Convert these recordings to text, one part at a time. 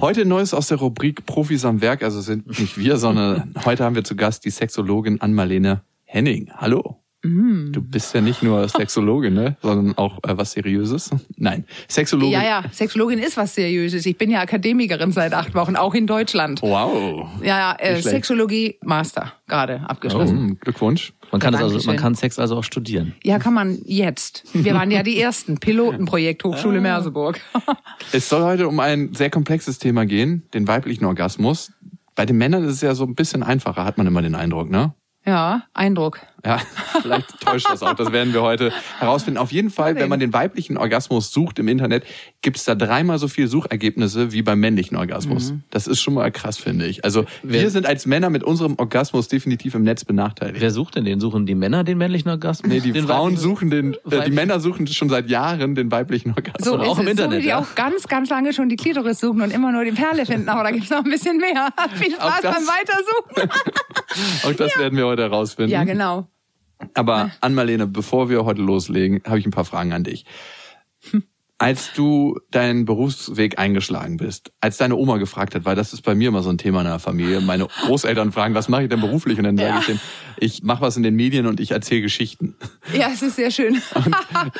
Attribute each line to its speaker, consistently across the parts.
Speaker 1: Heute Neues aus der Rubrik Profis am Werk. Also sind nicht wir, sondern heute haben wir zu Gast die Sexologin Ann-Marlene Henning. Hallo. Du bist ja nicht nur Sexologin, ne? sondern auch äh, was Seriöses. Nein, Sexologin.
Speaker 2: Ja, ja, Sexologin ist was Seriöses. Ich bin ja Akademikerin seit acht Wochen, auch in Deutschland.
Speaker 1: Wow.
Speaker 2: Ja, ja, äh. Sexologie Master gerade
Speaker 1: Oh,
Speaker 2: abgeschlossen.
Speaker 1: Glückwunsch.
Speaker 3: Man kann, also, man kann Sex also auch studieren.
Speaker 2: Ja, kann man jetzt. Wir waren ja die ersten. Pilotenprojekt
Speaker 1: Ah.
Speaker 2: Hochschule Merseburg.
Speaker 1: Es soll heute um ein sehr komplexes Thema gehen, den weiblichen Orgasmus. Bei den Männern ist es ja so ein bisschen einfacher, hat man immer den Eindruck, ne?
Speaker 2: ja, Eindruck.
Speaker 1: Ja, vielleicht täuscht das auch. Das werden wir heute herausfinden. Auf jeden Fall, wenn man den weiblichen Orgasmus sucht im Internet, gibt's da dreimal so viele Suchergebnisse wie beim männlichen Orgasmus.
Speaker 2: Mhm.
Speaker 1: Das ist schon mal krass, finde ich. Also wir
Speaker 3: Wer-
Speaker 1: sind als Männer mit unserem Orgasmus definitiv im Netz benachteiligt.
Speaker 3: Wer sucht denn den? Suchen die Männer den männlichen Orgasmus?
Speaker 1: Nee, die
Speaker 3: den
Speaker 1: Frauen suchen den, äh, die? Männer suchen schon seit Jahren den weiblichen Orgasmus.
Speaker 2: So
Speaker 3: auch
Speaker 2: ist
Speaker 3: im
Speaker 2: es.
Speaker 3: Internet,
Speaker 2: so wie die
Speaker 3: ja.
Speaker 2: auch ganz, ganz lange schon die Klitoris suchen und immer nur die Perle finden. Aber da gibt's noch ein bisschen mehr. Viel Spaß
Speaker 1: das-
Speaker 2: beim Weitersuchen.
Speaker 1: Auch das werden wir heute herausfinden.
Speaker 2: ja, genau.
Speaker 1: Aber Ann-Marlene, bevor wir heute loslegen, habe ich ein paar Fragen an dich. Als du deinen Berufsweg eingeschlagen bist, als deine Oma gefragt hat, weil das ist bei mir immer so ein Thema in der Familie, meine Großeltern fragen, was mache ich denn beruflich? Und dann sage
Speaker 2: Ja.
Speaker 1: ich denen, ich mache was in den Medien und ich erzähle Geschichten.
Speaker 2: Ja, es ist sehr schön.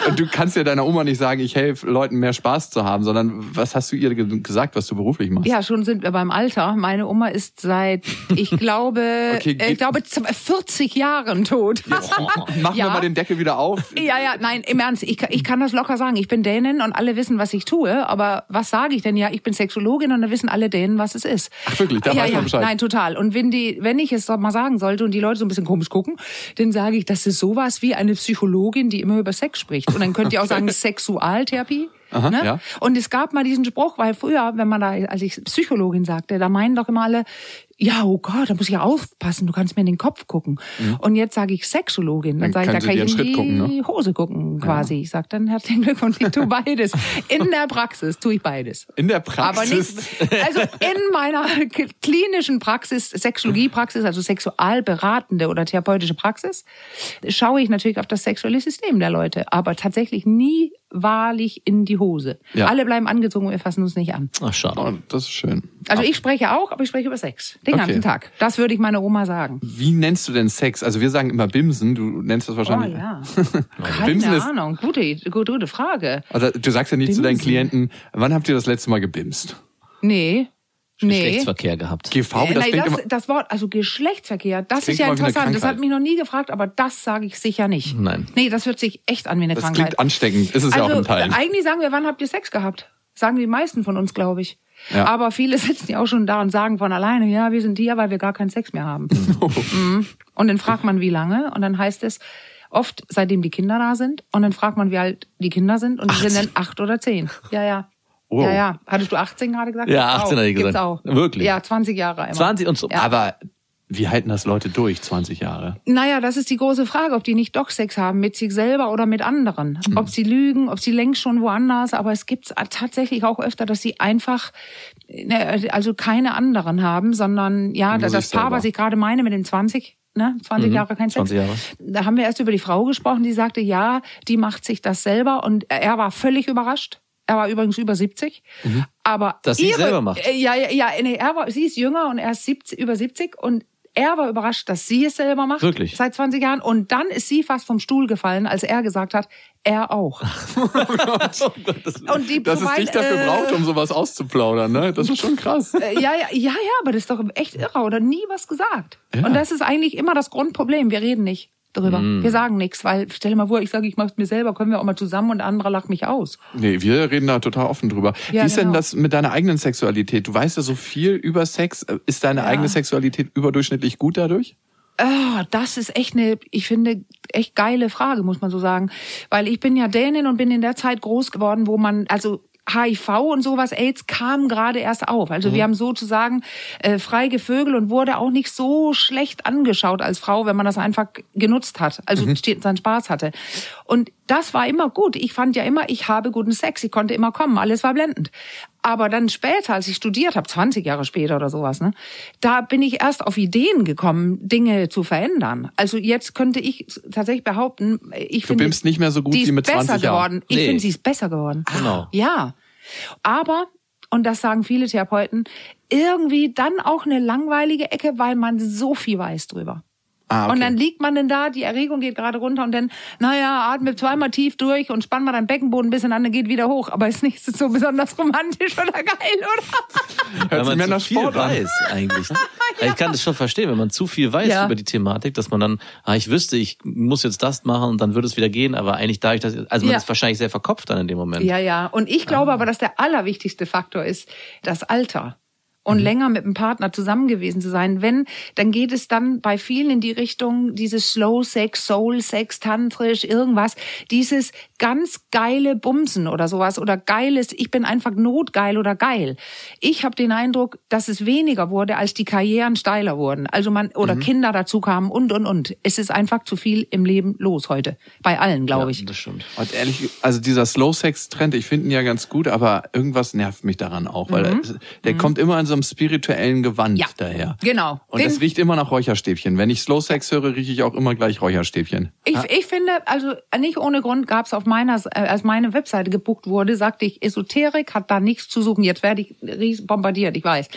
Speaker 1: Und du kannst ja deiner Oma nicht sagen, ich helfe Leuten mehr Spaß zu haben, sondern was hast du ihr ge- gesagt, was du beruflich machst?
Speaker 2: Ja, schon sind wir beim Alter. Meine Oma ist seit, ich glaube,
Speaker 1: Okay,
Speaker 2: äh, ich glaube 40 Jahren tot.
Speaker 1: Machen wir
Speaker 2: Ja.
Speaker 1: mal den Deckel wieder auf.
Speaker 2: Ja, ja, nein, im Ernst, ich, kann- ich kann das locker sagen. Ich bin Dänin und alle wissen, was ich tue. Aber was sage ich denn? Ja, ich bin Sexologin und dann wissen alle Dänen, was es ist.
Speaker 1: Ach, wirklich? Da
Speaker 2: ja,
Speaker 1: weiß man
Speaker 2: ja,
Speaker 1: Bescheid.
Speaker 2: nein, total. Und wenn die, wenn ich es mal sagen sollte und die Leute so ein bisschen komisch gucken, dann sage ich, das ist sowas wie eine Psychologin, die immer über Sex spricht. Und dann könnt ihr auch sagen, Sexualtherapie.
Speaker 1: Aha,
Speaker 2: ne?
Speaker 1: ja.
Speaker 2: Und es gab mal diesen Spruch, weil früher, wenn man da, als ich Psychologin sagte, da meinen doch immer alle, ja, oh Gott, da muss ich ja aufpassen, du kannst mir in den Kopf gucken. Und jetzt sage ich Sexologin, dann,
Speaker 1: Mhm. Dann
Speaker 2: sage ich, da kann ich in die
Speaker 1: gucken, ne?
Speaker 2: Hose gucken quasi. Ich sag dann herzlichen Glückwunsch, ich tue beides. In der Praxis tue ich beides.
Speaker 1: In der
Speaker 2: Aber
Speaker 1: Praxis.
Speaker 2: nicht, also in meiner klinischen Praxis, Sexologiepraxis, also sexualberatende oder therapeutische Praxis, schaue ich natürlich auf das sexuelle System der Leute, aber tatsächlich nie wahrlich in die Hose.
Speaker 1: Ja.
Speaker 2: Alle bleiben angezogen und wir fassen uns nicht an.
Speaker 3: Ach, schade.
Speaker 1: Oh, das ist schön.
Speaker 2: Also ich spreche auch, aber ich spreche über Sex. Den
Speaker 1: Okay.
Speaker 2: ganzen Tag. Das würde ich meiner Oma sagen.
Speaker 1: Wie nennst du denn Sex? Also wir sagen immer Bimsen, du nennst das
Speaker 2: Oh
Speaker 1: wahrscheinlich.
Speaker 2: ja.
Speaker 1: Bimsen
Speaker 2: Keine
Speaker 1: ist-
Speaker 2: Ahnung. Gute, gute, gute Frage.
Speaker 1: Also du sagst ja nicht zu deinen
Speaker 2: Bimsen.
Speaker 1: Klienten, wann habt ihr das letzte Mal gebimst?
Speaker 2: Nee. Nee.
Speaker 3: Geschlechtsverkehr gehabt.
Speaker 1: GV,
Speaker 2: Äh,
Speaker 1: das
Speaker 2: nein, das,
Speaker 1: immer,
Speaker 2: das Wort, also Geschlechtsverkehr, das,
Speaker 1: klingt
Speaker 2: ist ja interessant. Das hat mich noch nie gefragt, aber das sage ich sicher nicht.
Speaker 3: Nein.
Speaker 2: Nee, das hört sich echt an wie eine
Speaker 1: das
Speaker 2: Krankheit.
Speaker 1: klingt ansteckend, ist es ja auch
Speaker 2: also
Speaker 1: in Teilen.
Speaker 2: eigentlich sagen wir, wann habt ihr Sex gehabt? Sagen die meisten von uns, glaube ich.
Speaker 1: Ja.
Speaker 2: Aber viele sitzen ja auch schon da und sagen von alleine, ja, wir sind hier, weil wir gar keinen Sex mehr haben. Mhm. Und dann fragt man, wie lange? Und dann heißt es, oft seitdem die Kinder da sind. Und dann fragt man, wie alt die Kinder sind. Und die sind dann acht oder zehn. Ja, ja.
Speaker 1: Wow.
Speaker 2: Ja, ja. Hattest du 18 gerade gesagt?
Speaker 3: Ja,
Speaker 2: Gibt's
Speaker 3: 18
Speaker 2: auch.
Speaker 3: hatte ich
Speaker 2: Gibt's
Speaker 3: gesagt.
Speaker 2: auch.
Speaker 3: Wirklich?
Speaker 2: Ja, 20 Jahre immer.
Speaker 3: 20 und so.
Speaker 2: Ja.
Speaker 1: Aber wie halten das Leute durch, 20 Jahre?
Speaker 2: Naja, das ist die große Frage, ob die nicht doch Sex haben, mit sich selber oder mit anderen.
Speaker 1: Mhm.
Speaker 2: Ob sie lügen, ob sie längst schon woanders, aber es gibt tatsächlich auch öfter, dass sie einfach, ne, also keine anderen haben, sondern ja,
Speaker 1: Nur
Speaker 2: das, Paar, was ich gerade meine mit den 20, ne, 20 Jahre kein Sex.
Speaker 3: 20 Jahre.
Speaker 2: Da haben wir erst über die Frau gesprochen, die sagte, ja, die macht sich das selber und er war völlig überrascht. Er war übrigens über 70. Aber
Speaker 3: Mhm. Dass sie es
Speaker 2: ihre,
Speaker 3: selber macht.
Speaker 2: Äh, Ja, ja, ja, nee, er war, sie ist jünger und er ist 70, über 70 und er war überrascht, dass sie es selber macht.
Speaker 3: Wirklich?
Speaker 2: Seit 20 Jahren. Und dann ist sie fast vom Stuhl gefallen, als er gesagt hat, er auch. und die,
Speaker 1: Dass es
Speaker 2: soweit,
Speaker 1: dich dafür
Speaker 2: äh,
Speaker 1: braucht, um sowas auszuplaudern, ne? Das ist schon krass.
Speaker 2: äh, ja, ja, ja, ja, aber das ist doch echt irre, oder? Nie was gesagt.
Speaker 1: Ja.
Speaker 2: Und das ist eigentlich immer das Grundproblem. Wir reden nicht drüber.
Speaker 3: Mm.
Speaker 2: Wir sagen nichts, weil stell dir mal vor, ich sage, ich mach's mir selber, können wir auch mal zusammen und der andere lacht mich aus.
Speaker 1: Nee, wir reden da total offen drüber.
Speaker 2: Ja,
Speaker 1: Wie ist denn
Speaker 2: genau.
Speaker 1: das mit deiner eigenen Sexualität? Du weißt ja so viel über Sex. Ist deine
Speaker 2: Ja.
Speaker 1: eigene Sexualität überdurchschnittlich gut dadurch?
Speaker 2: Ah, das ist echt eine, ich finde, echt geile Frage, muss man so sagen. Weil ich bin ja Dänin und bin in der Zeit groß geworden, wo man, also HIV und sowas, AIDS kam gerade erst auf. Also
Speaker 1: Mhm.
Speaker 2: wir haben sozusagen äh, frei gevögelt und wurde auch nicht so schlecht angeschaut als Frau, wenn man das einfach genutzt hat, also
Speaker 1: Mhm.
Speaker 2: seinen Spaß hatte. Und das war immer gut. Ich fand ja immer, ich habe guten Sex, ich konnte immer kommen, alles war blendend. Aber dann später, als ich studiert habe, 20 Jahre später oder sowas, ne, da bin ich erst auf Ideen gekommen, Dinge zu verändern. Also jetzt könnte ich tatsächlich behaupten, ich finde,
Speaker 1: bimmst nicht mehr so gut wie mit 20
Speaker 2: besser
Speaker 1: Jahren.
Speaker 2: geworden. Ich
Speaker 3: Nee.
Speaker 2: finde, sie ist besser geworden.
Speaker 3: Genau.
Speaker 2: Ja. Aber, und das sagen viele Therapeuten, irgendwie dann auch eine langweilige Ecke, weil man so viel weiß drüber.
Speaker 1: Ah, okay.
Speaker 2: Und dann liegt man denn da, die Erregung geht gerade runter und dann, naja, atme zweimal tief durch und spann mal deinen Beckenboden ein bisschen an, dann geht wieder hoch. Aber ist nicht so besonders romantisch oder geil, oder?
Speaker 1: Hört
Speaker 3: Wenn
Speaker 1: sich mehr
Speaker 3: man
Speaker 1: nach
Speaker 3: zu viel
Speaker 1: Sport an.
Speaker 3: weiß eigentlich. Ich kann das schon verstehen, wenn man zu viel weiß
Speaker 2: Ja.
Speaker 3: über die Thematik, dass man dann, ah, ich wüsste, ich muss jetzt das machen und dann würde es wieder gehen, aber eigentlich dadurch, dass, also man
Speaker 2: Ja.
Speaker 3: ist wahrscheinlich sehr verkopft dann in dem Moment.
Speaker 2: Ja, ja. Und ich glaube aber, dass der allerwichtigste Faktor ist das Alter. Und länger mit einem Partner zusammen gewesen zu sein. Wenn, dann geht es dann bei vielen in die Richtung dieses Slow Sex, Soul Sex, tantrisch, irgendwas. Dieses ganz geile Bumsen oder sowas oder geiles, ich bin einfach notgeil oder geil. Ich habe den Eindruck, dass es weniger wurde, als die Karrieren steiler wurden. Also man, oder Kinder dazu kamen und, und, und. Es ist einfach zu viel im Leben los heute. Bei allen, glaube ich.
Speaker 3: das stimmt.
Speaker 1: Und ehrlich, also dieser Slow-Sex-Trend, ich finde ihn ja ganz gut, aber irgendwas nervt mich daran auch, weil er- der kommt immer in so einem spirituellen Gewand.
Speaker 2: Ja,
Speaker 1: daher.
Speaker 2: genau.
Speaker 1: Und es riecht immer nach Räucherstäbchen. Wenn ich Slow-Sex höre, rieche ich auch immer gleich Räucherstäbchen.
Speaker 2: Ich, ich finde, also nicht ohne Grund gab es auf meiner, äh, als meine Webseite gebucht wurde, sagte ich, Esoterik hat da nichts zu suchen. Jetzt werde ich bombardiert, ich weiß.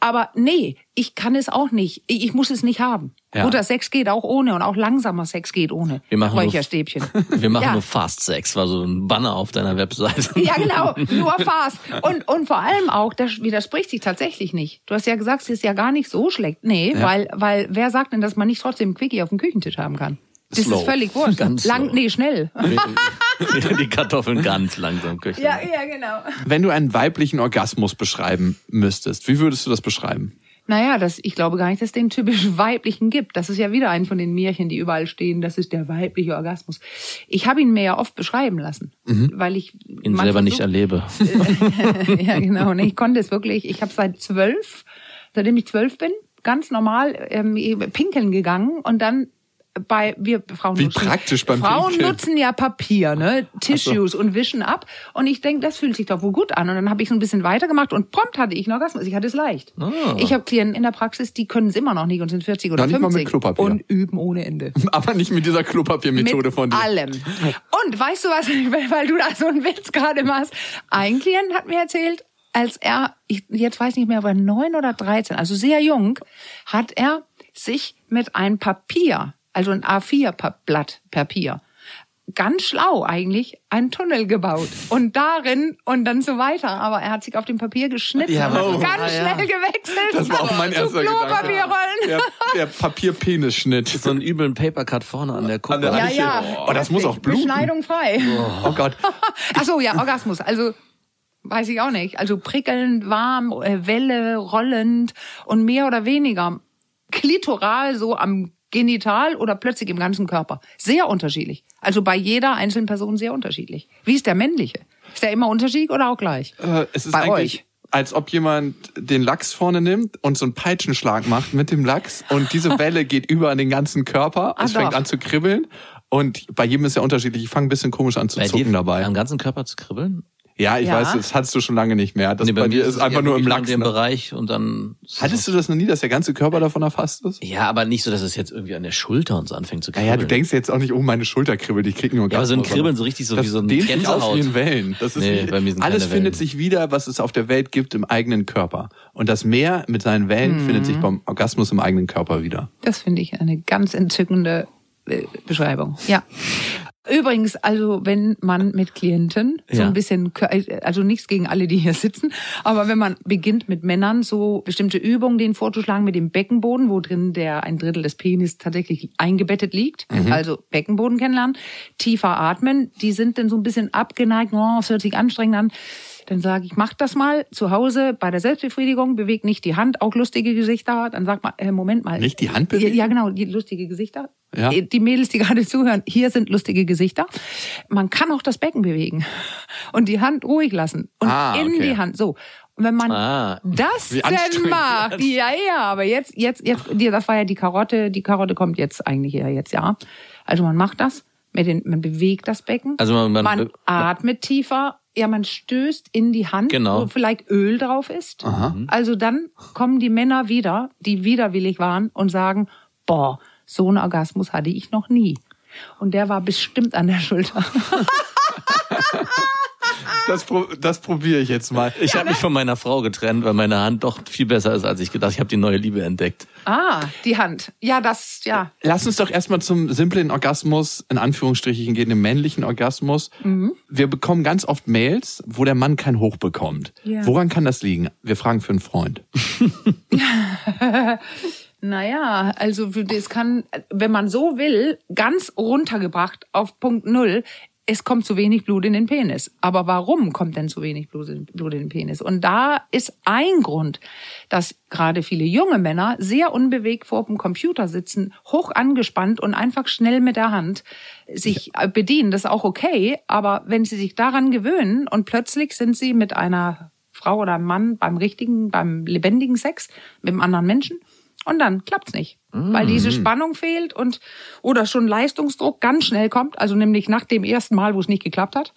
Speaker 2: Aber nee, ich kann es auch nicht. Ich, ich muss es nicht haben.
Speaker 1: Ja.
Speaker 2: Guter Sex geht auch ohne und auch langsamer Sex geht ohne.
Speaker 3: Wir machen nur-
Speaker 2: Räucherstäbchen.
Speaker 3: Wir machen
Speaker 2: Ja.
Speaker 3: nur Fast Sex, war so ein Banner auf deiner Webseite.
Speaker 2: Ja, genau, nur fast. Und, und vor allem auch, das widerspricht sich tatsächlich nicht. Du hast ja gesagt, es ist ja gar nicht so schlecht. Nee,
Speaker 1: Ja.
Speaker 2: weil, weil wer sagt denn, dass man nicht trotzdem einen Quickie auf dem Küchentisch haben kann? Das
Speaker 3: Slow.
Speaker 2: ist völlig wurscht.
Speaker 3: Ganz
Speaker 2: Lang,
Speaker 3: slow.
Speaker 2: nee, schnell.
Speaker 3: die Kartoffeln ganz langsam köcheln.
Speaker 2: Ja, ja, genau.
Speaker 1: Wenn du einen weiblichen Orgasmus beschreiben müsstest, wie würdest du das beschreiben?
Speaker 2: Naja, das, ich glaube gar nicht, dass es den typisch weiblichen gibt. Das ist ja wieder ein von den Märchen, die überall stehen. Das ist der weibliche Orgasmus. Ich habe ihn mir ja oft beschreiben lassen, weil ich
Speaker 3: Ihn selber nicht
Speaker 2: versucht-
Speaker 3: erlebe.
Speaker 2: ja, genau. Und ich konnte es wirklich. Ich habe seit zwölf, seitdem ich zwölf bin, ganz normal ähm, pinkeln gegangen und dann bei wir Frauen
Speaker 1: Wie
Speaker 2: nutzen,
Speaker 1: praktisch beim
Speaker 2: Frauen
Speaker 1: Pinkeln.
Speaker 2: nutzen ja Papier, ne, Tissues und wischen ab und ich denke, das fühlt sich doch wohl gut an und dann habe ich so ein bisschen weitergemacht und prompt hatte ich einen Orgasmus. Ich hatte es leicht.
Speaker 1: Ah.
Speaker 2: Ich habe Klienten in der Praxis, die können es immer noch nicht und sind 40 oder
Speaker 1: mal
Speaker 2: 50
Speaker 1: mit Klopapier.
Speaker 2: und üben ohne Ende.
Speaker 1: Aber nicht mit dieser Klopapiermethode von dir.
Speaker 2: allem. Und weißt du was, weil du da so einen Witz gerade machst. Ein Klient hat mir erzählt, als er, ich, jetzt weiß ich nicht mehr, ob er neun oder 13, also sehr jung, hat er sich mit einem Papier, also ein A4-Blatt Papier, ganz schlau eigentlich, einen Tunnel gebaut. Und darin und dann so weiter. Aber er hat sich auf dem Papier geschnitten
Speaker 3: Ja,
Speaker 2: und
Speaker 3: oh,
Speaker 2: ganz
Speaker 3: ah, ja.
Speaker 2: schnell gewechselt.
Speaker 1: Das war auch mein
Speaker 2: zu
Speaker 1: erster Gedanke. Der, der Papierpenisschnitt.
Speaker 3: So einen üblen Papercut vorne an der Kuppe.
Speaker 2: Ja, ja.
Speaker 1: Oh, das muss auch bluten.
Speaker 2: Beschneidung frei.
Speaker 1: Oh Gott.
Speaker 2: Ach so, ja, Orgasmus. Also weiß ich auch nicht. Also prickelnd, warm, äh, Welle, rollend und mehr oder weniger klitoral so am Genital oder plötzlich im ganzen Körper. Sehr unterschiedlich. Also bei jeder einzelnen Person sehr unterschiedlich. Wie ist der männliche? Ist der immer unterschiedlich oder auch gleich?
Speaker 1: Äh, es ist
Speaker 2: Bei
Speaker 1: eigentlich,
Speaker 2: euch.
Speaker 1: als ob jemand den Lachs vorne nimmt und so einen Peitschenschlag macht mit dem Lachs und diese Welle geht über in den ganzen Körper.
Speaker 2: Ah,
Speaker 1: es fängt
Speaker 2: doch.
Speaker 1: an zu kribbeln. Und bei jedem ist ja unterschiedlich. Ich fange ein bisschen komisch an zu
Speaker 3: Bei
Speaker 1: zucken dabei.
Speaker 3: am ganzen Körper zu kribbeln?
Speaker 1: Ja, ich
Speaker 2: Ja.
Speaker 1: weiß, das hattest du schon lange nicht mehr. Das
Speaker 3: Nee,
Speaker 1: bei, dir ist
Speaker 3: es
Speaker 1: einfach
Speaker 3: ja
Speaker 1: nur im Lachs.
Speaker 3: Dem
Speaker 1: Ne?
Speaker 3: Bereich und dann.
Speaker 1: Hattest du das noch nie, dass der ganze Körper davon erfasst ist?
Speaker 3: Ja, aber nicht so, dass es jetzt irgendwie an der Schulter und so anfängt zu kribbeln.
Speaker 1: Naja, du denkst jetzt auch nicht, oh, meine Schulter kribbelt, ich krieg nur
Speaker 3: Ja, aber so ein Kribbeln so richtig so
Speaker 1: das
Speaker 3: wie so ein
Speaker 1: sich aus
Speaker 3: Gänsehaut.
Speaker 1: wie in Wellen. Das ist
Speaker 3: Nee,
Speaker 1: wie,
Speaker 3: bei mir sind
Speaker 1: alles
Speaker 3: keine
Speaker 1: findet
Speaker 3: Wellen.
Speaker 1: sich wieder, was es auf der Welt gibt, im eigenen Körper. Und das Meer mit seinen Wellen
Speaker 3: Mhm.
Speaker 1: findet sich beim Orgasmus im eigenen Körper wieder.
Speaker 2: Das finde ich eine ganz entzückende äh, Beschreibung. Ja. Übrigens, also wenn man mit Klienten so
Speaker 3: Ja.
Speaker 2: ein bisschen, also nichts gegen alle, die hier sitzen, aber wenn man beginnt mit Männern so bestimmte Übungen denen vorzuschlagen mit dem Beckenboden, wo drin der ein Drittel des Penis tatsächlich eingebettet liegt, also Beckenboden kennenlernen, tiefer atmen, die sind dann so ein bisschen abgeneigt, oh, es hört sich anstrengend an. Dann sage ich, mach das mal zu Hause bei der Selbstbefriedigung, bewegt nicht die Hand, auch lustige Gesichter. Dann sagt man, äh, Moment mal.
Speaker 1: Nicht die Hand bewegen?
Speaker 2: Ja, genau, die lustige Gesichter.
Speaker 1: Ja.
Speaker 2: Die Mädels, die gerade zuhören, hier sind lustige Gesichter. Man kann auch das Becken bewegen und die Hand ruhig lassen und
Speaker 1: Ah,
Speaker 2: in
Speaker 1: okay.
Speaker 2: die Hand. So. Und wenn man
Speaker 3: Ah.
Speaker 2: das denn macht, ja, ja, aber jetzt, jetzt, jetzt, das war ja die Karotte, die Karotte kommt jetzt eigentlich ja jetzt, ja. Also man macht das, mit den, man bewegt das Becken,
Speaker 3: Also man- man-
Speaker 2: man atmet tiefer, ja, man stößt in die Hand,
Speaker 3: Genau.
Speaker 2: wo vielleicht Öl drauf ist. Also dann kommen die Männer wieder, die widerwillig waren und sagen, boah, so einen Orgasmus hatte ich noch nie. Und der war bestimmt an der Schulter.
Speaker 1: Das, pro, das probiere ich jetzt mal.
Speaker 3: Ich habe mich von meiner Frau getrennt, weil meine Hand doch viel besser ist, als ich gedacht. Ich habe die neue Liebe entdeckt.
Speaker 2: ah, die Hand. Ja, das, ja.
Speaker 1: Lass uns doch erstmal zum simplen Orgasmus, in Anführungsstrichen gehen, dem männlichen Orgasmus. Wir bekommen ganz oft Mails, wo der Mann kein Hoch bekommt.
Speaker 2: Ja.
Speaker 1: Woran kann das liegen? Wir fragen für einen Freund.
Speaker 2: Naja, also das kann, wenn man so will, ganz runtergebracht auf Punkt Null, es kommt zu wenig Blut in den Penis. Aber warum kommt denn zu wenig Blut in den Penis? Und da ist ein Grund, dass gerade viele junge Männer sehr unbewegt vor dem Computer sitzen, hoch angespannt und einfach schnell mit der Hand sich äh, bedienen. Das ist auch okay. Aber wenn sie sich daran gewöhnen und plötzlich sind sie mit einer Frau oder einem Mann beim richtigen, beim lebendigen Sex mit einem anderen Menschen, und dann klappt's nicht, weil diese Spannung fehlt und oder schon Leistungsdruck ganz schnell kommt, also nämlich nach dem ersten Mal, wo es nicht geklappt hat.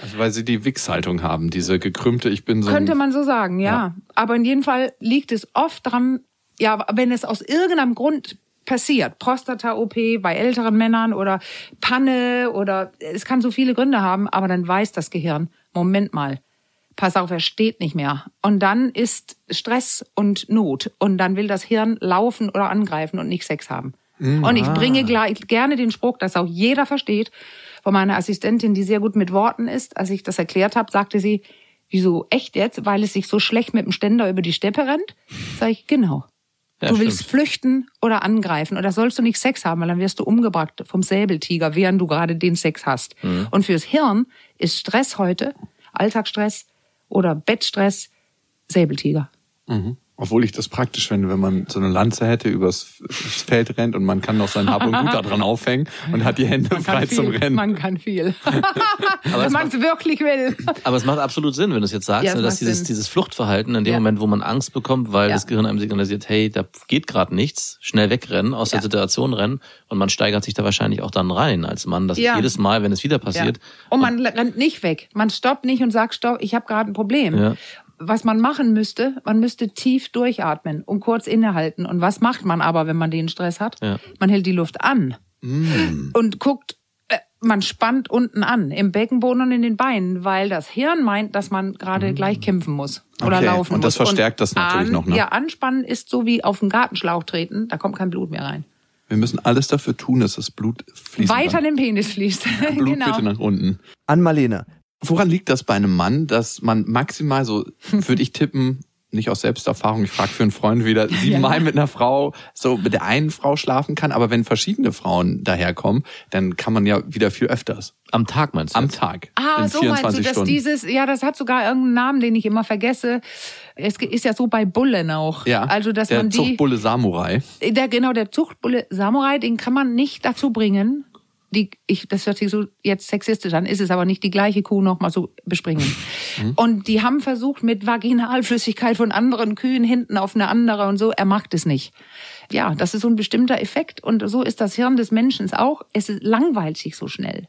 Speaker 1: Also weil sie die Wichshaltung haben, diese gekrümmte, ich bin so
Speaker 2: Könnte man so sagen, ja.
Speaker 1: Ja.
Speaker 2: Aber in jedem Fall liegt es oft dran, ja, wenn es aus irgendeinem Grund passiert, Prostata-OP bei älteren Männern oder Panne oder es kann so viele Gründe haben, aber dann weiß das Gehirn, Moment mal, pass auf, er steht nicht mehr. Und dann ist Stress und Not und dann will das Hirn laufen oder angreifen und nicht Sex haben. Und ich bringe gleich, gerne den Spruch, dass auch jeder versteht, von meiner Assistentin, die sehr gut mit Worten ist. Als ich das erklärt habe, sagte sie, wieso echt jetzt? Weil es sich so schlecht mit dem Ständer über die Steppe rennt? Sag ich, genau.
Speaker 3: Ja,
Speaker 2: du willst
Speaker 3: stimmt.
Speaker 2: flüchten oder angreifen oder sollst du nicht Sex haben, weil dann wirst du umgebracht vom Säbeltiger, während du gerade den Sex hast.
Speaker 3: Mhm.
Speaker 2: Und fürs Hirn ist Stress heute, Alltagsstress oder Bettstress, Säbeltiger.
Speaker 1: Mhm. Obwohl ich das praktisch finde, wenn man so eine Lanze hätte, übers das Feld rennt und man kann noch sein Hab und Gut da dran aufhängen und hat die Hände frei
Speaker 2: Kann
Speaker 1: zum
Speaker 2: viel,
Speaker 1: Rennen.
Speaker 2: Man kann viel.
Speaker 3: Aber
Speaker 2: wenn
Speaker 3: es
Speaker 2: man es wirklich will.
Speaker 3: Aber es macht absolut Sinn, wenn du es jetzt sagst,
Speaker 2: Ja,
Speaker 3: ne, dass dieses,
Speaker 2: Sinn.
Speaker 3: dieses Fluchtverhalten in dem
Speaker 2: Ja.
Speaker 3: Moment, wo man Angst bekommt, weil
Speaker 2: Ja.
Speaker 3: das Gehirn einem signalisiert, hey, da geht gerade nichts, schnell wegrennen, aus der. Situation rennen und man steigert sich da wahrscheinlich auch dann rein als Mann, dass
Speaker 2: Ja.
Speaker 3: jedes Mal, wenn es wieder
Speaker 2: Ja.
Speaker 3: passiert,
Speaker 2: Und man rennt nicht weg. Man stoppt nicht und sagt, stopp, ich habe gerade ein Problem. Was man machen müsste, man müsste tief durchatmen und kurz innehalten. Und was macht man aber, wenn man den Stress hat?
Speaker 3: Ja.
Speaker 2: Man hält die Luft an und guckt, äh, man spannt unten an, im Beckenboden und in den Beinen, weil das Hirn meint, dass man gerade gleich kämpfen muss oder
Speaker 1: Okay,
Speaker 2: laufen
Speaker 1: und das
Speaker 2: muss.
Speaker 1: verstärkt das natürlich
Speaker 2: an,
Speaker 1: noch, ne?
Speaker 2: Ja, anspannen ist so wie auf den Gartenschlauch treten, da kommt kein Blut mehr rein.
Speaker 1: Wir müssen alles dafür tun, dass das Blut fließt.
Speaker 2: Weiter in den Penis fließt.
Speaker 1: Blut
Speaker 2: genau.
Speaker 1: bitte nach unten.
Speaker 4: An Marlene.
Speaker 1: Woran liegt das bei einem Mann, dass man maximal so, würde ich tippen, nicht aus Selbsterfahrung, ich frage für einen Freund wieder, siebenmal mit einer Frau, so mit der einen Frau schlafen kann, aber wenn verschiedene Frauen daherkommen, dann kann man ja wieder viel öfters.
Speaker 3: am Tag meinst du?
Speaker 1: Am
Speaker 3: jetzt?
Speaker 1: Tag.
Speaker 2: Ah,
Speaker 1: in
Speaker 2: so meinst
Speaker 1: 24
Speaker 2: du, dass
Speaker 1: Stunden.
Speaker 2: dieses, ja, das hat sogar irgendeinen Namen, den ich immer vergesse. Es ist ja so bei Bullen auch.
Speaker 1: ja,
Speaker 2: Also, dass
Speaker 1: der
Speaker 2: man die,
Speaker 1: Zuchtbulle Samurai.
Speaker 2: der, genau, der Zuchtbulle Samurai, den kann man nicht dazu bringen, die, ich, das hört sich so jetzt sexistisch an, ist es aber nicht die gleiche Kuh noch mal so bespringen. Und die haben versucht mit Vaginalflüssigkeit von anderen Kühen hinten auf eine andere und so, er macht es nicht. Ja, das ist so ein bestimmter Effekt und so ist das Hirn des Menschen auch. Es langweilt sich so schnell.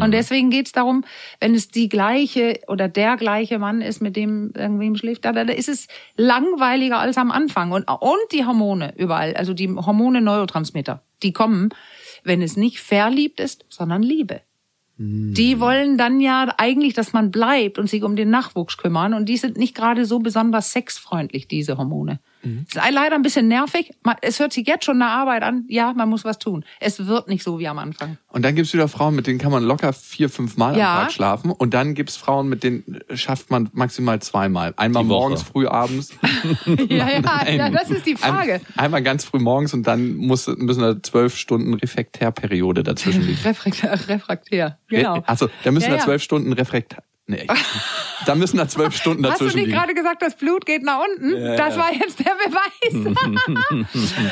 Speaker 2: Und deswegen geht's darum, wenn es die gleiche oder der gleiche Mann ist, mit dem irgendwem schläft, da da ist es langweiliger als am Anfang. Und, und die Hormone überall, also die Hormone, Neurotransmitter, die kommen, wenn es nicht verliebt ist, sondern Liebe. Die wollen dann ja eigentlich, dass man bleibt und sich um den Nachwuchs kümmern. Und die sind nicht gerade so besonders sexfreundlich, diese Hormone. Ist leider ein bisschen nervig. Es hört sich jetzt schon eine Arbeit an. Ja, man muss was tun. Es wird nicht so wie am Anfang.
Speaker 1: Und dann gibt's wieder Frauen, mit denen kann man locker vier, fünf Mal
Speaker 2: Ja.
Speaker 1: am Tag schlafen. Und dann gibt's Frauen, mit denen schafft man maximal zweimal. Einmal
Speaker 3: Die Woche.
Speaker 1: morgens, früh abends.
Speaker 2: Ja, ja,
Speaker 1: Nein.
Speaker 2: ja, das ist die Frage.
Speaker 1: Ein, einmal ganz früh morgens und dann muss, müssen da zwölf Stunden Refraktärperiode dazwischen liegen.
Speaker 2: Refraktär, refraktär. genau.
Speaker 1: Also, da müssen
Speaker 2: Ja,
Speaker 1: da
Speaker 2: ja.
Speaker 1: zwölf Stunden Refrakt, Nee. Da müssen da zwölf Stunden
Speaker 2: Hast du
Speaker 1: dazwischen
Speaker 2: nicht
Speaker 1: liegen.
Speaker 2: gerade gesagt, das Blut geht nach unten? das war jetzt der Beweis.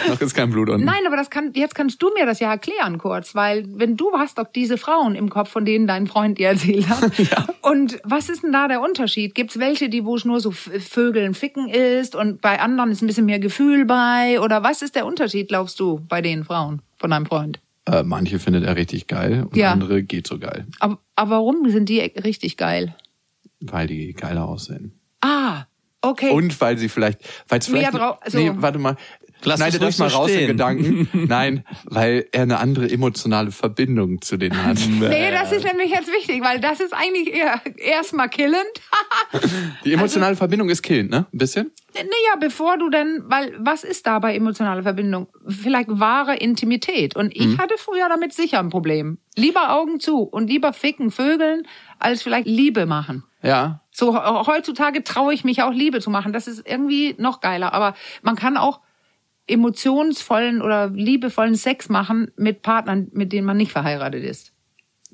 Speaker 1: Noch ist kein Blut unten.
Speaker 2: Nein, aber das kann, jetzt kannst du mir das ja erklären kurz, weil wenn du hast doch diese Frauen im Kopf, von denen dein Freund dir erzählt hat. Und was ist denn da der Unterschied? Gibt's welche, die wo es nur so Vögeln ficken ist und bei anderen ist ein bisschen mehr Gefühl bei? Oder was ist der Unterschied, glaubst du, bei den Frauen von deinem Freund?
Speaker 1: Äh, manche findet er richtig geil und
Speaker 2: Ja.
Speaker 1: andere geht so geil,
Speaker 2: Aber, aber warum sind die richtig geil?
Speaker 1: weil die geiler aussehen.
Speaker 2: Ah, okay.
Speaker 1: Und weil sie vielleicht, weil es vielleicht,
Speaker 2: drau- so.
Speaker 1: nee, warte mal,
Speaker 3: Lass
Speaker 1: schneide
Speaker 3: das
Speaker 1: mal
Speaker 3: so
Speaker 1: raus, den
Speaker 3: stehen.
Speaker 1: Gedanken. Nein, weil er eine andere emotionale Verbindung zu denen hat.
Speaker 2: Nee, das ist nämlich jetzt wichtig, weil das ist eigentlich eher erstmal killend.
Speaker 1: Die emotionale Verbindung ist killend, ne? Ein bisschen?
Speaker 2: Naja, bevor du denn, weil was ist da bei emotionaler Verbindung? Vielleicht wahre Intimität. Und ich hatte früher damit sicher ein Problem. Lieber Augen zu und lieber ficken, vögeln, als vielleicht Liebe machen.
Speaker 1: Ja.
Speaker 2: So he- heutzutage traue ich mich auch Liebe zu machen. Das ist irgendwie noch geiler. Aber man kann auch emotionsvollen oder liebevollen Sex machen mit Partnern, mit denen man nicht verheiratet ist.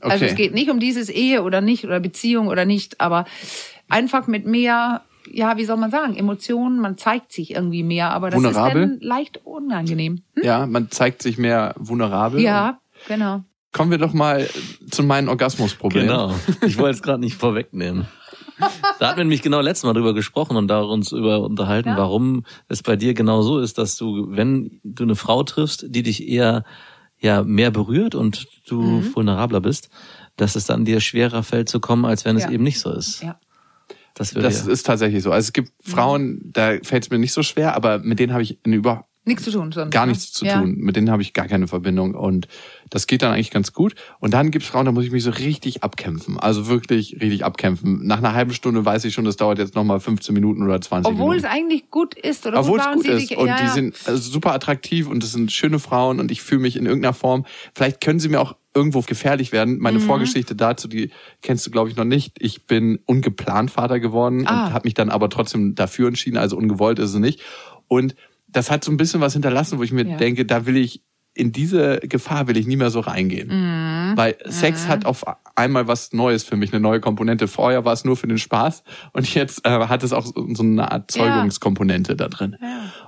Speaker 1: Okay.
Speaker 2: Also es geht nicht um dieses Ehe oder nicht oder Beziehung oder nicht, aber einfach mit mehr, ja, wie soll man sagen, Emotionen, man zeigt sich irgendwie mehr, aber das
Speaker 1: Vulnerabel?
Speaker 2: ist dann leicht unangenehm. Hm?
Speaker 1: Ja, man zeigt sich mehr vulnerabel.
Speaker 2: Ja, genau.
Speaker 1: Kommen wir doch mal zu meinem Orgasmusproblem.
Speaker 3: Genau. Ich wollte es gerade nicht vorwegnehmen. Da hatten wir nämlich genau letztes Mal drüber gesprochen und da uns über unterhalten,
Speaker 2: Ja.
Speaker 3: warum es bei dir genau so ist, dass du, wenn du eine Frau triffst, die dich eher ja mehr berührt und du
Speaker 2: Mhm.
Speaker 3: vulnerabler bist, dass es dann dir schwerer fällt zu kommen, als wenn es
Speaker 2: Ja.
Speaker 3: eben nicht so ist.
Speaker 2: Ja.
Speaker 3: Das,
Speaker 1: Das ist tatsächlich so. Also es gibt Frauen, da fällt es mir nicht so schwer, aber mit denen habe ich in über
Speaker 2: Nichts zu tun sonst.
Speaker 1: gar
Speaker 2: ne?
Speaker 1: nichts zu
Speaker 2: ja.
Speaker 1: tun. Mit denen habe ich gar keine Verbindung und das geht dann eigentlich ganz gut. Und dann gibt's Frauen, da muss ich mich so richtig abkämpfen. Also wirklich richtig abkämpfen. Nach einer halben Stunde weiß ich schon, das dauert jetzt nochmal 15 Minuten oder 20
Speaker 2: Obwohl es
Speaker 1: Minuten.
Speaker 2: eigentlich gut ist oder
Speaker 1: Obwohl es gut
Speaker 2: sie
Speaker 1: ist
Speaker 2: dich-
Speaker 1: und
Speaker 2: ja,
Speaker 1: die
Speaker 2: ja.
Speaker 1: sind also super attraktiv und es sind schöne Frauen und ich fühle mich in irgendeiner Form, vielleicht können sie mir auch irgendwo gefährlich werden. Meine
Speaker 2: Mhm.
Speaker 1: Vorgeschichte dazu, die kennst du glaube ich noch nicht. Ich bin ungeplant Vater geworden
Speaker 2: Ah.
Speaker 1: und habe mich dann aber trotzdem dafür entschieden, also ungewollt ist es nicht. Und das hat so ein bisschen was hinterlassen, wo ich mir
Speaker 2: Ja.
Speaker 1: denke, da will ich in diese Gefahr will ich nie mehr so reingehen.
Speaker 2: Mhm.
Speaker 1: Weil Sex hat auf einmal was Neues für mich, eine neue Komponente. Vorher war es nur für den Spaß und jetzt äh, hat es auch so, so eine Art Zeugungskomponente da drin.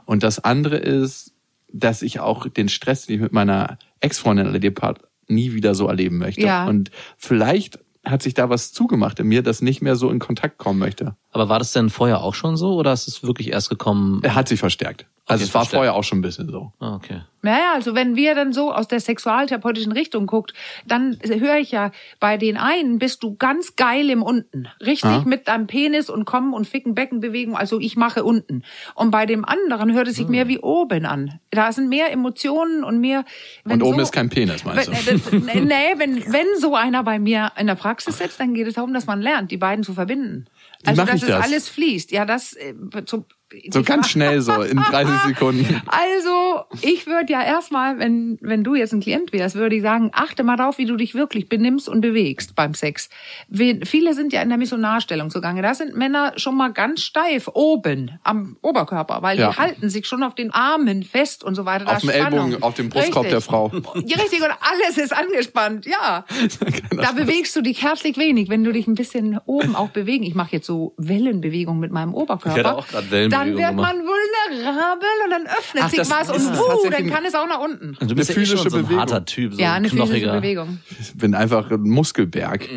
Speaker 1: Und das andere ist, dass ich auch den Stress, den ich mit meiner Ex-Freundin erlebt habe, nie wieder so erleben möchte.
Speaker 2: Ja.
Speaker 1: Und vielleicht hat sich da was zugemacht in mir, das nicht mehr so in Kontakt kommen möchte.
Speaker 3: Aber war das denn vorher auch schon so oder ist es wirklich erst gekommen?
Speaker 1: Er hat sich verstärkt. Also
Speaker 3: Okay,
Speaker 1: es war vorher auch schon ein bisschen so.
Speaker 3: Ah, okay.
Speaker 2: Naja, also wenn wir dann so aus der sexualtherapeutischen Richtung guckt, dann höre ich ja, bei den einen bist du ganz geil im Unten. Richtig
Speaker 1: Ah.
Speaker 2: mit deinem Penis und Kommen und Ficken, Beckenbewegung, also ich mache unten. Und bei dem anderen hört es sich mehr wie oben an. Da sind mehr Emotionen und mehr... wenn
Speaker 1: Und oben
Speaker 2: so,
Speaker 1: ist kein Penis, meinst du?
Speaker 2: wenn, äh, nee, wenn, wenn so einer bei mir in der Praxis sitzt, dann geht es darum, dass man lernt, die beiden zu verbinden.
Speaker 1: Wie
Speaker 2: also, dass
Speaker 1: ich
Speaker 2: es
Speaker 1: das?
Speaker 2: alles fließt. Ja, das... Äh, so,
Speaker 1: So ganz schnell so, in 30 Sekunden.
Speaker 2: also, ich würde ja erstmal, wenn, wenn du jetzt ein Klient wärst, würde ich sagen, achte mal drauf, wie du dich wirklich benimmst und bewegst beim Sex. We- Viele sind ja in der Missionarstellung zugange. Da sind Männer schon mal ganz steif oben am Oberkörper, weil
Speaker 1: Ja.
Speaker 2: die halten sich schon auf den Armen fest und so weiter.
Speaker 1: Auf dem. Ellbogen, auf dem Brustkorb
Speaker 2: Richtig.
Speaker 1: der Frau.
Speaker 2: Ja, richtig, und alles ist angespannt, ja. Da bewegst du dich herzlich wenig, wenn du dich ein bisschen oben auch bewegen. Ich mache jetzt so Wellenbewegungen mit meinem Oberkörper.
Speaker 3: Ich hatte auch gerade Wellenbewegungen
Speaker 2: Dann wird man vulnerabel und dann öffnet
Speaker 1: Ach,
Speaker 2: sich was und wuh, dann kann es auch nach unten.
Speaker 3: Also du bist
Speaker 1: Eine
Speaker 3: ja eh schon
Speaker 1: physische
Speaker 3: so ein
Speaker 1: Bewegung.
Speaker 3: harter Typ, so
Speaker 2: ja,
Speaker 3: ein
Speaker 2: eine physische
Speaker 3: knochiger.
Speaker 2: Bewegung.
Speaker 1: Ich bin einfach ein Muskelberg.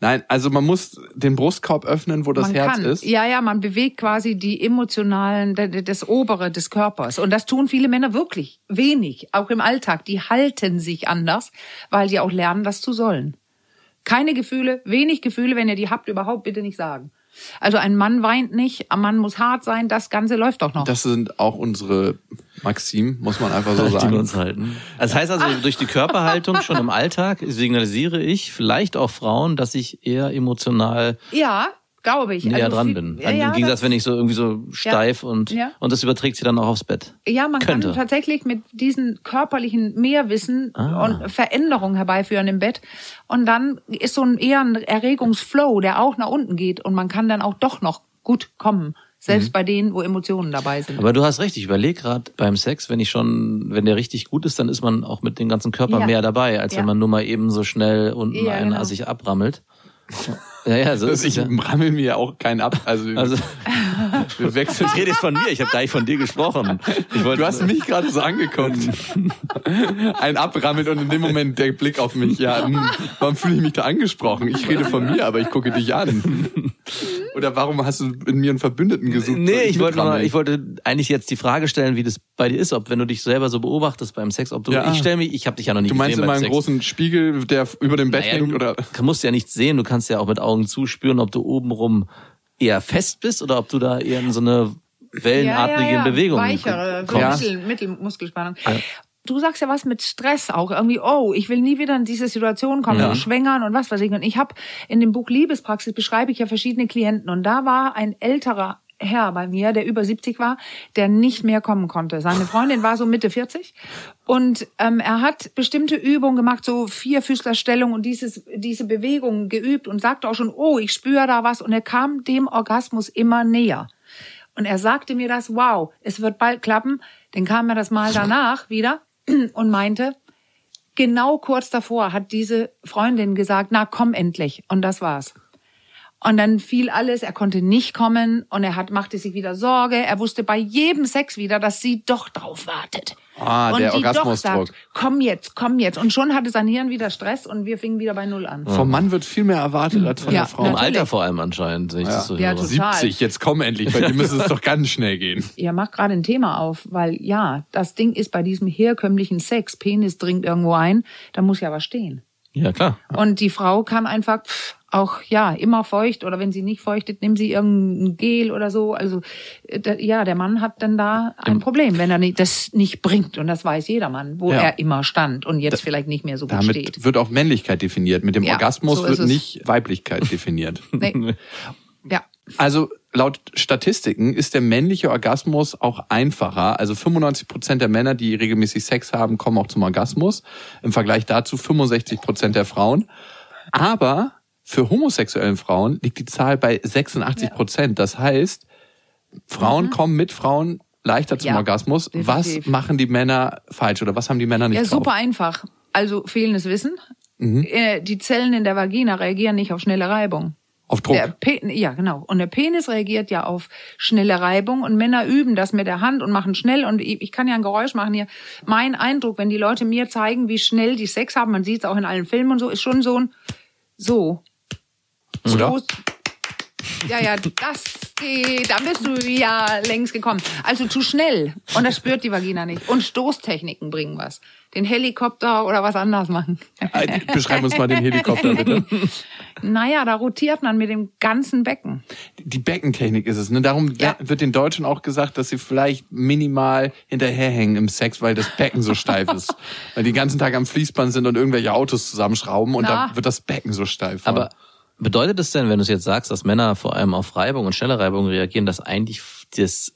Speaker 1: Nein, also man muss den Brustkorb öffnen, wo das
Speaker 2: man
Speaker 1: Herz
Speaker 2: kann,
Speaker 1: ist.
Speaker 2: ja, ja, man bewegt quasi die emotionalen, das Obere des Körpers. Und das tun viele Männer wirklich wenig, auch im Alltag. Die halten sich anders, weil die auch lernen, das zu sollen. Keine Gefühle, wenig Gefühle, wenn ihr die habt, überhaupt bitte nicht sagen. Also ein Mann weint nicht, ein Mann muss hart sein, das Ganze läuft doch noch.
Speaker 1: Das sind auch unsere Maximen, muss man einfach so
Speaker 3: die wir
Speaker 1: sagen.
Speaker 3: uns halten. Das heißt also, durch die Körperhaltung schon im Alltag signalisiere ich vielleicht auch Frauen, dass ich eher emotional
Speaker 2: ja, glaube ich.
Speaker 3: näher
Speaker 2: Also
Speaker 3: dran
Speaker 2: viel-
Speaker 3: bin.
Speaker 2: Ja, ja,
Speaker 3: Im Gegensatz, wenn ich so irgendwie so steif und,
Speaker 2: Ja.
Speaker 3: und das überträgt sich dann auch aufs Bett.
Speaker 2: Ja, man
Speaker 3: Könnte.
Speaker 2: kann tatsächlich mit diesen körperlichen Mehrwissen
Speaker 3: Ah.
Speaker 2: und Veränderungen herbeiführen im Bett. Und dann ist so ein eher ein Erregungsflow, der auch nach unten geht. Und man kann dann auch doch noch gut kommen. Selbst bei denen, wo Emotionen dabei sind.
Speaker 3: Aber du hast recht, ich überlege gerade beim Sex, wenn ich schon, wenn der richtig gut ist, dann ist man auch mit dem ganzen Körper
Speaker 2: Ja.
Speaker 3: mehr dabei, als
Speaker 2: Ja.
Speaker 3: wenn man nur mal eben so schnell unten
Speaker 2: Ja,
Speaker 3: einen
Speaker 2: genau.
Speaker 3: sich abrammelt. Ja, ja, so ist
Speaker 1: ich
Speaker 3: es. Ja.
Speaker 1: rammel mir ja auch keinen ab. Also,
Speaker 3: Also,
Speaker 1: wir wechseln.
Speaker 3: ich rede jetzt von mir, ich habe gar nicht von dir gesprochen. Ich wollte,
Speaker 1: Du hast mich gerade so angeguckt. Ein abrammelt und in dem Moment der Blick auf mich. Ja, hm, warum fühle ich mich da angesprochen? Ich rede von mir, aber ich gucke dich an. Oder warum hast du in mir einen Verbündeten gesucht?
Speaker 3: Nee,
Speaker 1: Soll
Speaker 3: ich wollte, nur,
Speaker 1: mitrammeln?
Speaker 3: ich wollte eigentlich jetzt die Frage stellen, wie das bei dir ist, ob wenn du dich selber so beobachtest beim Sex, ob du,
Speaker 1: Ja.
Speaker 3: ich stelle mich, ich habe dich ja noch nie
Speaker 1: Du meinst
Speaker 3: gesehen
Speaker 1: in
Speaker 3: beim
Speaker 1: meinem
Speaker 3: Sex.
Speaker 1: großen Spiegel, der über dem Bett
Speaker 3: Naja,
Speaker 1: hängt?
Speaker 3: du
Speaker 1: Oder?
Speaker 3: musst ja nichts sehen, du kannst ja auch mit Augen zuspüren, ob du obenrum eher fest bist oder ob du da eher in so eine wellenartige Bewegung
Speaker 2: Weichere,
Speaker 1: Ja.
Speaker 2: Mittel, Mittelmuskelspannung. Du sagst ja was mit Stress auch irgendwie, oh, ich will nie wieder in diese Situation kommen,
Speaker 1: Ja.
Speaker 2: schwängern und was weiß ich. Und ich habe in dem Buch Liebespraxis beschreibe ich ja verschiedene Klienten und da war ein älterer Herr bei mir, der über 70 war, der nicht mehr kommen konnte. Seine Freundin war so Mitte 40 und ähm, er hat bestimmte Übungen gemacht, so Vierfüßlerstellung und dieses, diese Bewegungen geübt und sagte auch schon, oh, ich spüre da was und er kam dem Orgasmus immer näher. Und er sagte mir das, wow, es wird bald klappen. Dann kam er das Mal danach wieder und meinte, genau kurz davor hat diese Freundin gesagt, na komm endlich. Und das war's. Und dann fiel alles, er konnte nicht kommen und er hat, machte sich wieder Sorge. Er wusste bei jedem Sex wieder, dass sie doch drauf wartet.
Speaker 1: Ah,
Speaker 2: und
Speaker 1: der
Speaker 2: die doch
Speaker 1: Orgasmusdruck.
Speaker 2: sagt, komm jetzt, komm jetzt. Und schon hatte sein Hirn wieder Stress und wir fingen wieder bei Null an.
Speaker 1: Vom Mann wird viel mehr erwartet als von
Speaker 2: Ja,
Speaker 1: der Frau.
Speaker 3: Im
Speaker 2: Natürlich.
Speaker 3: Alter vor allem anscheinend, sehe ich das so
Speaker 2: Ja, total.
Speaker 1: 70, jetzt komm endlich. Bei dir müsste es doch ganz schnell gehen.
Speaker 2: Ihr macht gerade ein Thema auf, weil ja, das Ding ist bei diesem herkömmlichen Sex, Penis dringt irgendwo ein, da muss ja was stehen.
Speaker 3: Ja, klar.
Speaker 2: Und die Frau kann einfach pff, auch ja immer feucht oder wenn sie nicht feuchtet, nimmt sie irgendein Gel oder so. Also äh, da, ja, der Mann hat dann da ein Problem, wenn er das nicht bringt und das weiß jeder Mann, wo
Speaker 1: Ja.
Speaker 2: er immer stand und jetzt vielleicht nicht mehr so gut
Speaker 1: Damit
Speaker 2: steht.
Speaker 1: wird auch Männlichkeit definiert. Mit dem
Speaker 2: Ja,
Speaker 1: Orgasmus
Speaker 2: so
Speaker 1: wird
Speaker 2: es.
Speaker 1: nicht Weiblichkeit definiert.
Speaker 2: Nee. Ja.
Speaker 1: Also laut Statistiken ist der männliche Orgasmus auch einfacher. Also 95 Prozent der Männer, die regelmäßig Sex haben, kommen auch zum Orgasmus. Im Vergleich dazu 65 Prozent der Frauen. Aber für homosexuellen Frauen liegt die Zahl bei 86 Prozent. Das heißt, Frauen kommen mit Frauen leichter zum
Speaker 2: Mhm. Ja,
Speaker 1: Orgasmus. Was
Speaker 2: definitiv.
Speaker 1: machen die Männer falsch oder was haben die Männer nicht
Speaker 2: Ja,
Speaker 1: drauf?
Speaker 2: super einfach. Also fehlendes Wissen.
Speaker 1: Mhm.
Speaker 2: Äh, Die Zellen in der Vagina reagieren nicht auf schnelle Reibung.
Speaker 1: Auf Druck.
Speaker 2: Ja, genau. Und der Penis reagiert ja auf schnelle Reibung und Männer üben das mit der Hand und machen schnell und ich ich kann ja ein Geräusch machen hier. Mein Eindruck, wenn die Leute mir zeigen, wie schnell die Sex haben, man sieht es auch in allen Filmen und so, ist schon so ein so.
Speaker 1: Oder?
Speaker 2: Ja, ja, das geht, da bist du ja längst gekommen. Also zu schnell. Und das spürt die Vagina nicht. Und Stoßtechniken bringen was. Den Helikopter oder was anderes machen.
Speaker 1: Beschreib uns mal den Helikopter bitte.
Speaker 2: Naja, da rotiert man mit dem ganzen Becken.
Speaker 1: Die Beckentechnik ist es. Ne? Darum
Speaker 2: Ja.
Speaker 1: wird den Deutschen auch gesagt, dass sie vielleicht minimal hinterherhängen im Sex, weil das Becken so steif ist. Weil die den ganzen Tag am Fließband sind und irgendwelche Autos zusammenschrauben und
Speaker 2: Na.
Speaker 1: da wird das Becken so steif.
Speaker 3: Aber bedeutet es denn, wenn du es jetzt sagst, dass Männer vor allem auf Reibung und schnelle Reibung reagieren, dass eigentlich das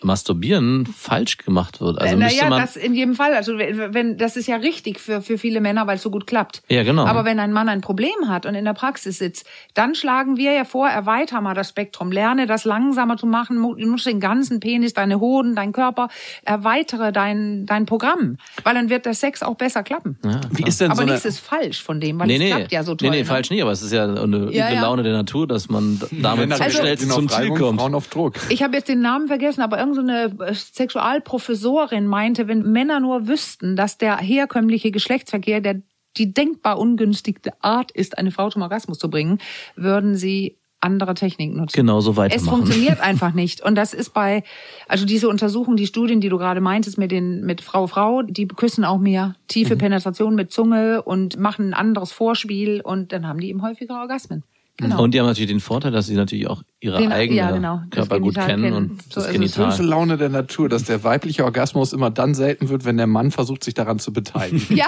Speaker 3: Masturbieren falsch gemacht wird? Also
Speaker 2: Äh, naja,
Speaker 3: man
Speaker 2: das in jedem Fall. Also wenn, das ist ja richtig für, für viele Männer, weil es so gut klappt.
Speaker 3: Ja, genau.
Speaker 2: Aber wenn ein Mann ein Problem hat und in der Praxis sitzt, dann schlagen wir ja vor, erweiter mal das Spektrum, lerne das langsamer zu machen, du musst den ganzen Penis, deine Hoden, dein Körper, erweitere dein, dein Programm. Weil dann wird der Sex auch besser klappen.
Speaker 1: Wie ist denn
Speaker 2: Aber
Speaker 1: so
Speaker 2: nichts ist falsch von dem, weil
Speaker 3: Nee,
Speaker 2: es
Speaker 3: nee,
Speaker 2: klappt ja so toll.
Speaker 3: nee, nee,
Speaker 2: ne?
Speaker 3: falsch nicht, aber es ist ja eine
Speaker 2: Ja,
Speaker 3: üble
Speaker 2: ja.
Speaker 3: Laune der Natur, dass man damit
Speaker 1: Männer
Speaker 3: so schnell zum
Speaker 1: auf
Speaker 3: Ziel kommt.
Speaker 1: Frauen auf Druck.
Speaker 2: Ich habe jetzt den Namen vergessen, aber irgendeine so eine Sexualprofessorin meinte, wenn Männer nur wüssten, dass der herkömmliche Geschlechtsverkehr der die denkbar ungünstigste Art ist, eine Frau zum Orgasmus zu bringen, würden sie andere Techniken nutzen.
Speaker 3: Genau so
Speaker 2: Es
Speaker 3: weitermachen.
Speaker 2: funktioniert einfach nicht. Und das ist bei, also diese Untersuchung, die Studien, die du gerade meintest mit den, mit Frau Frau, die küssen auch mehr tiefe
Speaker 3: Mhm.
Speaker 2: Penetration mit Zunge und machen ein anderes Vorspiel und dann haben die eben häufiger Orgasmen. Genau.
Speaker 3: Und die haben natürlich den Vorteil, dass sie natürlich auch ihre
Speaker 2: Den-
Speaker 3: eigene
Speaker 2: ja, genau, das
Speaker 3: Körper gut
Speaker 2: Genital
Speaker 3: kennen
Speaker 2: kennen.
Speaker 3: und
Speaker 2: So
Speaker 3: das
Speaker 2: ist es.
Speaker 1: Schönste
Speaker 3: Genital.
Speaker 1: Laune der Natur, dass der weibliche Orgasmus immer dann selten wird, wenn der Mann versucht, sich daran zu beteiligen.
Speaker 2: Ja.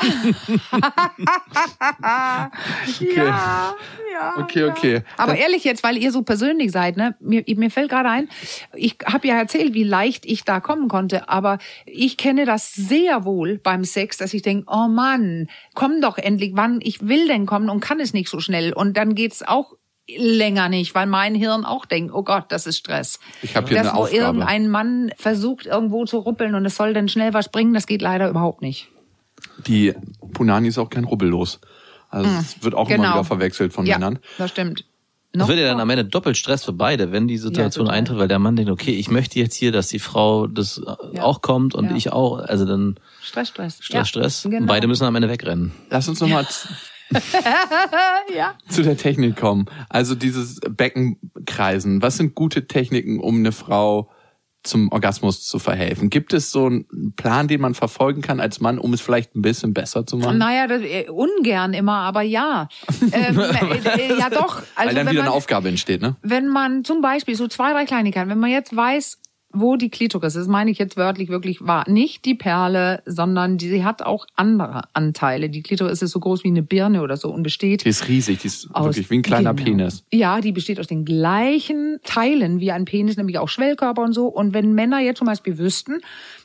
Speaker 2: Ja, ja.
Speaker 1: Okay, okay.
Speaker 2: Aber ehrlich jetzt, weil ihr so persönlich seid, ne? Mir, mir fällt gerade ein, ich habe ja erzählt, wie leicht ich da kommen konnte, aber ich kenne das sehr wohl beim Sex, dass ich denke, oh Mann, komm doch endlich, wann ich will denn kommen und kann es nicht so schnell. Und dann geht's auch länger nicht, weil mein Hirn auch denkt, oh Gott, das ist Stress.
Speaker 1: Ich hab hier
Speaker 2: Dass
Speaker 1: eine
Speaker 2: wo
Speaker 1: Aufgabe.
Speaker 2: irgendein Mann versucht, irgendwo zu ruppeln und es soll dann schnell was bringen, das geht leider überhaupt nicht.
Speaker 1: Die Punani ist auch kein Rubbellos. Also es wird auch immer
Speaker 2: Genau.
Speaker 1: wieder verwechselt von
Speaker 2: ja,
Speaker 1: Männern.
Speaker 2: das stimmt.
Speaker 3: Das
Speaker 2: noch
Speaker 3: wird ja dann am Ende doppelt Stress für beide, wenn die Situation
Speaker 2: total.
Speaker 3: eintritt, weil der Mann denkt, okay, ich möchte jetzt hier, dass die Frau das äh,
Speaker 2: Ja.
Speaker 3: auch kommt und
Speaker 2: Ja.
Speaker 3: ich auch. Also dann
Speaker 2: Stress, Stress.
Speaker 3: Stress,
Speaker 2: ja,
Speaker 3: Stress.
Speaker 2: Genau.
Speaker 3: Und beide müssen am Ende wegrennen.
Speaker 1: Lass uns nochmal
Speaker 2: ja.
Speaker 1: zu der Technik kommen. Also dieses Beckenkreisen. Was sind gute Techniken, um eine Frau zum Orgasmus zu verhelfen? Gibt es so einen Plan, den man verfolgen kann als Mann, um es vielleicht ein bisschen besser zu machen?
Speaker 2: Naja, das, äh, ungern immer, aber ja. ähm, äh, äh, ja doch. Also
Speaker 1: Weil dann
Speaker 2: wenn
Speaker 1: wieder
Speaker 2: man,
Speaker 1: eine Aufgabe entsteht, ne?
Speaker 2: wenn man zum Beispiel so zwei, drei Kleinigkeiten, wenn man jetzt weiß, wo die Klitoris ist, meine ich jetzt wörtlich wirklich wahr. Nicht die Perle, sondern die, sie hat auch andere Anteile. Die Klitoris ist so groß wie eine Birne oder so und besteht
Speaker 1: Die ist riesig, die ist
Speaker 2: aus-
Speaker 1: wirklich wie ein kleiner
Speaker 2: genau.
Speaker 1: Penis.
Speaker 2: Ja, die besteht aus den gleichen Teilen wie ein Penis, nämlich auch Schwellkörper und so. Und wenn Männer jetzt zum Beispiel wüssten,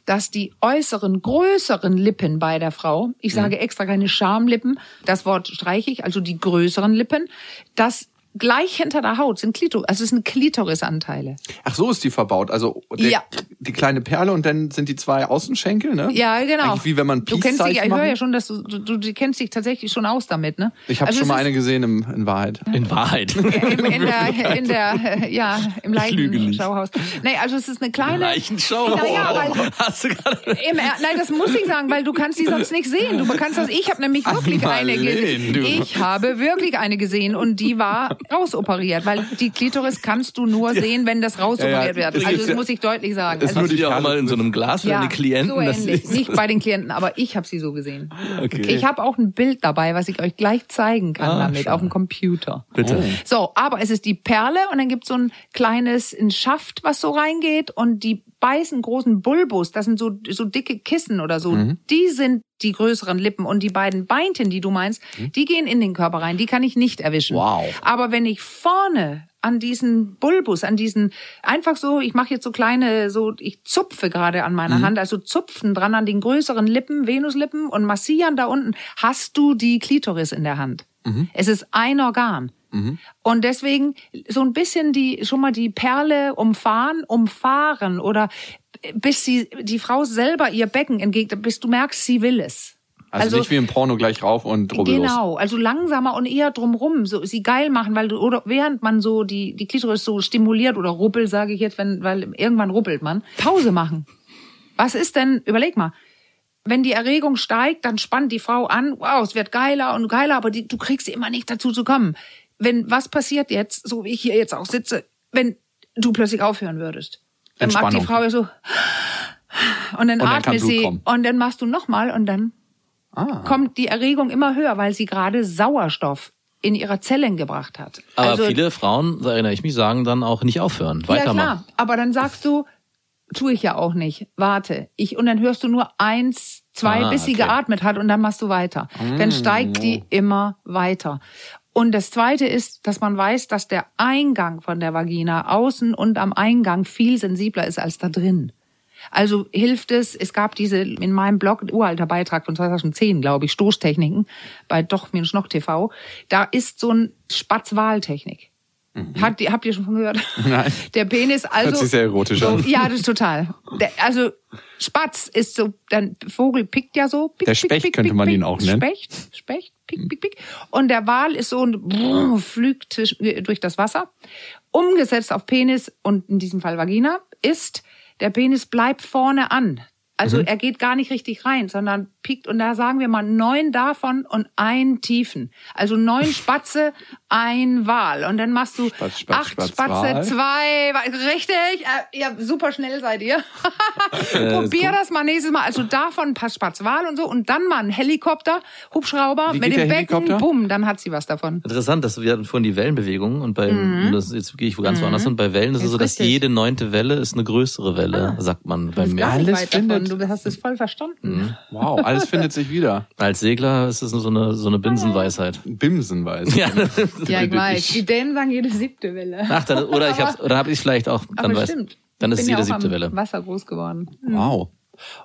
Speaker 2: dass die äußeren, größeren Lippen bei der Frau, ich sage extra keine Schamlippen, das Wort streiche ich, also die größeren Lippen, das gleich hinter der Haut sind Klitoris, also es sind Klitorisanteile.
Speaker 1: Ach, so ist die verbaut. Also der,
Speaker 2: Ja.
Speaker 1: Die kleine Perle und dann sind die zwei Außenschenkel, ne?
Speaker 2: Ja, genau.
Speaker 1: Eigentlich wie wenn man
Speaker 2: Du kennst dich, ich höre ja schon, dass du, du, du kennst dich tatsächlich schon aus damit, ne?
Speaker 1: Ich habe
Speaker 2: Also
Speaker 1: schon mal eine gesehen im, in Wahrheit.
Speaker 3: In Wahrheit.
Speaker 2: Im, in der, in der, äh, ja, im. Leichenschauhaus. Nee, also es ist eine kleine.
Speaker 3: Leichenschau.
Speaker 2: Naja, weil,
Speaker 3: Hast du gerade.
Speaker 2: Im, Er- nein, das muss ich sagen, weil du kannst die sonst nicht sehen. Du kannst das. Ich habe nämlich wirklich eine
Speaker 1: Marleen,
Speaker 2: gesehen.
Speaker 1: du.
Speaker 2: Ich habe wirklich eine gesehen und die war rausoperiert, weil die Klitoris kannst du nur sehen, wenn das rausoperiert
Speaker 1: Ja, ja.
Speaker 2: wird. Also das
Speaker 1: ja-
Speaker 2: muss ich deutlich sagen.
Speaker 1: Das ist nur
Speaker 3: die auch mal in so einem Glas für deine Klienten?
Speaker 2: so ähnlich. Nicht bei den Klienten, aber ich habe sie so gesehen.
Speaker 3: Okay.
Speaker 2: Ich habe auch ein Bild dabei, was ich euch gleich zeigen kann
Speaker 3: Ah,
Speaker 2: damit
Speaker 3: schau.
Speaker 2: auf dem Computer.
Speaker 3: Bitte.
Speaker 2: So, aber es ist die Perle und dann gibt's so ein kleines ein Schaft, was so reingeht und die beißen großen Bulbus, das sind so, so dicke Kissen oder so,
Speaker 1: Mhm.
Speaker 2: die sind die größeren Lippen und die beiden Beinchen, die du meinst, die gehen in den Körper rein, die kann ich nicht erwischen.
Speaker 1: Mhm. Wow.
Speaker 2: Aber wenn ich vorne an diesen Bulbus, an diesen, einfach so, ich mache jetzt so kleine, so, ich zupfe gerade an
Speaker 1: Mhm.
Speaker 2: meiner Hand, also zupfen dran an den größeren Lippen, Venuslippen und massieren da unten, hast du die Klitoris in der Hand.
Speaker 1: Mhm.
Speaker 2: Es ist ein Organ. Und deswegen so ein bisschen die, schon mal die Perle umfahren, umfahren oder bis sie, die Frau selber ihr Becken entgegnet, bis du merkst, sie will es.
Speaker 1: Also, nicht wie im Porno gleich rauf und rubbellos.
Speaker 2: Genau, also langsamer und eher drumrum, so sie geil machen, weil du oder während man so die die Klitoris so stimuliert oder ruppelt, sage ich jetzt, wenn weil irgendwann ruppelt man, Pause machen. Was ist denn? Überleg mal. Wenn die Erregung steigt, dann spannt die Frau an, wow, es wird geiler und geiler, aber die, du kriegst sie immer nicht dazu zu kommen. Wenn was passiert jetzt, so wie ich hier jetzt auch sitze, wenn du plötzlich aufhören würdest, dann macht die. Frau ja so und dann
Speaker 1: dann
Speaker 2: atmet sie
Speaker 1: kommen.
Speaker 2: und dann machst du nochmal und dann
Speaker 1: Ah.
Speaker 2: kommt die Erregung immer höher, weil sie gerade Sauerstoff in ihrer Zellen gebracht hat.
Speaker 3: Aber
Speaker 2: also,
Speaker 3: viele Frauen, da erinnere ich mich, sagen dann auch nicht aufhören.
Speaker 2: ja
Speaker 3: Weitermachen.
Speaker 2: klar, aber dann sagst du, tue ich ja auch nicht, warte. Ich und dann hörst du nur eins, zwei,
Speaker 3: Ah,
Speaker 2: bis sie
Speaker 3: okay.
Speaker 2: geatmet hat und dann machst du weiter. Dann steigt die immer weiter. Und das zweite ist, dass man weiß, dass der Eingang von der Vagina außen und am Eingang viel sensibler ist als da drin. Also hilft es, es gab diese in meinem Blog, ein uralter Beitrag von 2010, glaube ich, Stoßtechniken bei doch-noch TV. Da ist so ein Spatzwahltechnik. Hat, die- habt ihr schon von gehört?
Speaker 1: Mhm. Nein.
Speaker 2: Der Penis, also.
Speaker 1: Hört sich sehr erotisch
Speaker 2: so,
Speaker 1: an.
Speaker 2: Ja, das ist total. Der, also, Spatz ist so, der Vogel pickt ja so. Pick,
Speaker 1: Der Specht
Speaker 2: pick,
Speaker 1: könnte
Speaker 2: pick,
Speaker 1: man
Speaker 2: pick.
Speaker 1: ihn auch nennen.
Speaker 2: Specht, Specht, pick, pick, pick. Und der Wal ist so und brrr, flügt durch das Wasser. Umgesetzt auf Penis und in diesem Fall Vagina ist, der Penis bleibt vorne an. Also
Speaker 1: Mhm.
Speaker 2: er geht gar nicht richtig rein, sondern piekt und da sagen wir mal neun davon und ein Tiefen. Also neun Spatze, ein Wal. Und dann machst du
Speaker 1: Spatz, Spatz,
Speaker 2: acht
Speaker 1: Spatz,
Speaker 2: Spatze,
Speaker 1: Wal.
Speaker 2: zwei, richtig? Äh, ja, super schnell seid ihr. Probier das mal nächstes Mal. Also davon ein paar Spatzwal und so und dann mal ein Helikopter, Hubschrauber
Speaker 1: Wie
Speaker 2: mit dem Becken, bumm, dann hat sie was davon.
Speaker 3: Interessant, dass wir hatten vorhin die Wellenbewegung und bei
Speaker 2: Mhm.
Speaker 3: das, jetzt gehe ich wo ganz woanders hin. Bei Wellen ist es so, dass
Speaker 2: richtig.
Speaker 3: jede neunte Welle ist eine größere Welle, sagt man beim Meer.
Speaker 1: Alles
Speaker 2: weit
Speaker 1: findet-
Speaker 2: Du hast es voll verstanden.
Speaker 1: Wow, alles findet sich wieder.
Speaker 3: Als Segler ist es so eine so eine Binsenweisheit.
Speaker 1: Bimsenweise.
Speaker 3: Ja,
Speaker 2: Ja, ich
Speaker 1: Würde
Speaker 2: weiß. Die Dänen sagen jede siebte Welle.
Speaker 3: Ach, dann, oder ich hab's, oder habe ich vielleicht auch dann
Speaker 2: Aber
Speaker 3: weiß,
Speaker 2: stimmt.
Speaker 3: dann ist
Speaker 2: Bin
Speaker 3: es
Speaker 2: ja
Speaker 3: jede
Speaker 2: auch
Speaker 3: siebte
Speaker 2: am
Speaker 3: Welle.
Speaker 2: Wasser groß geworden.
Speaker 1: Wow.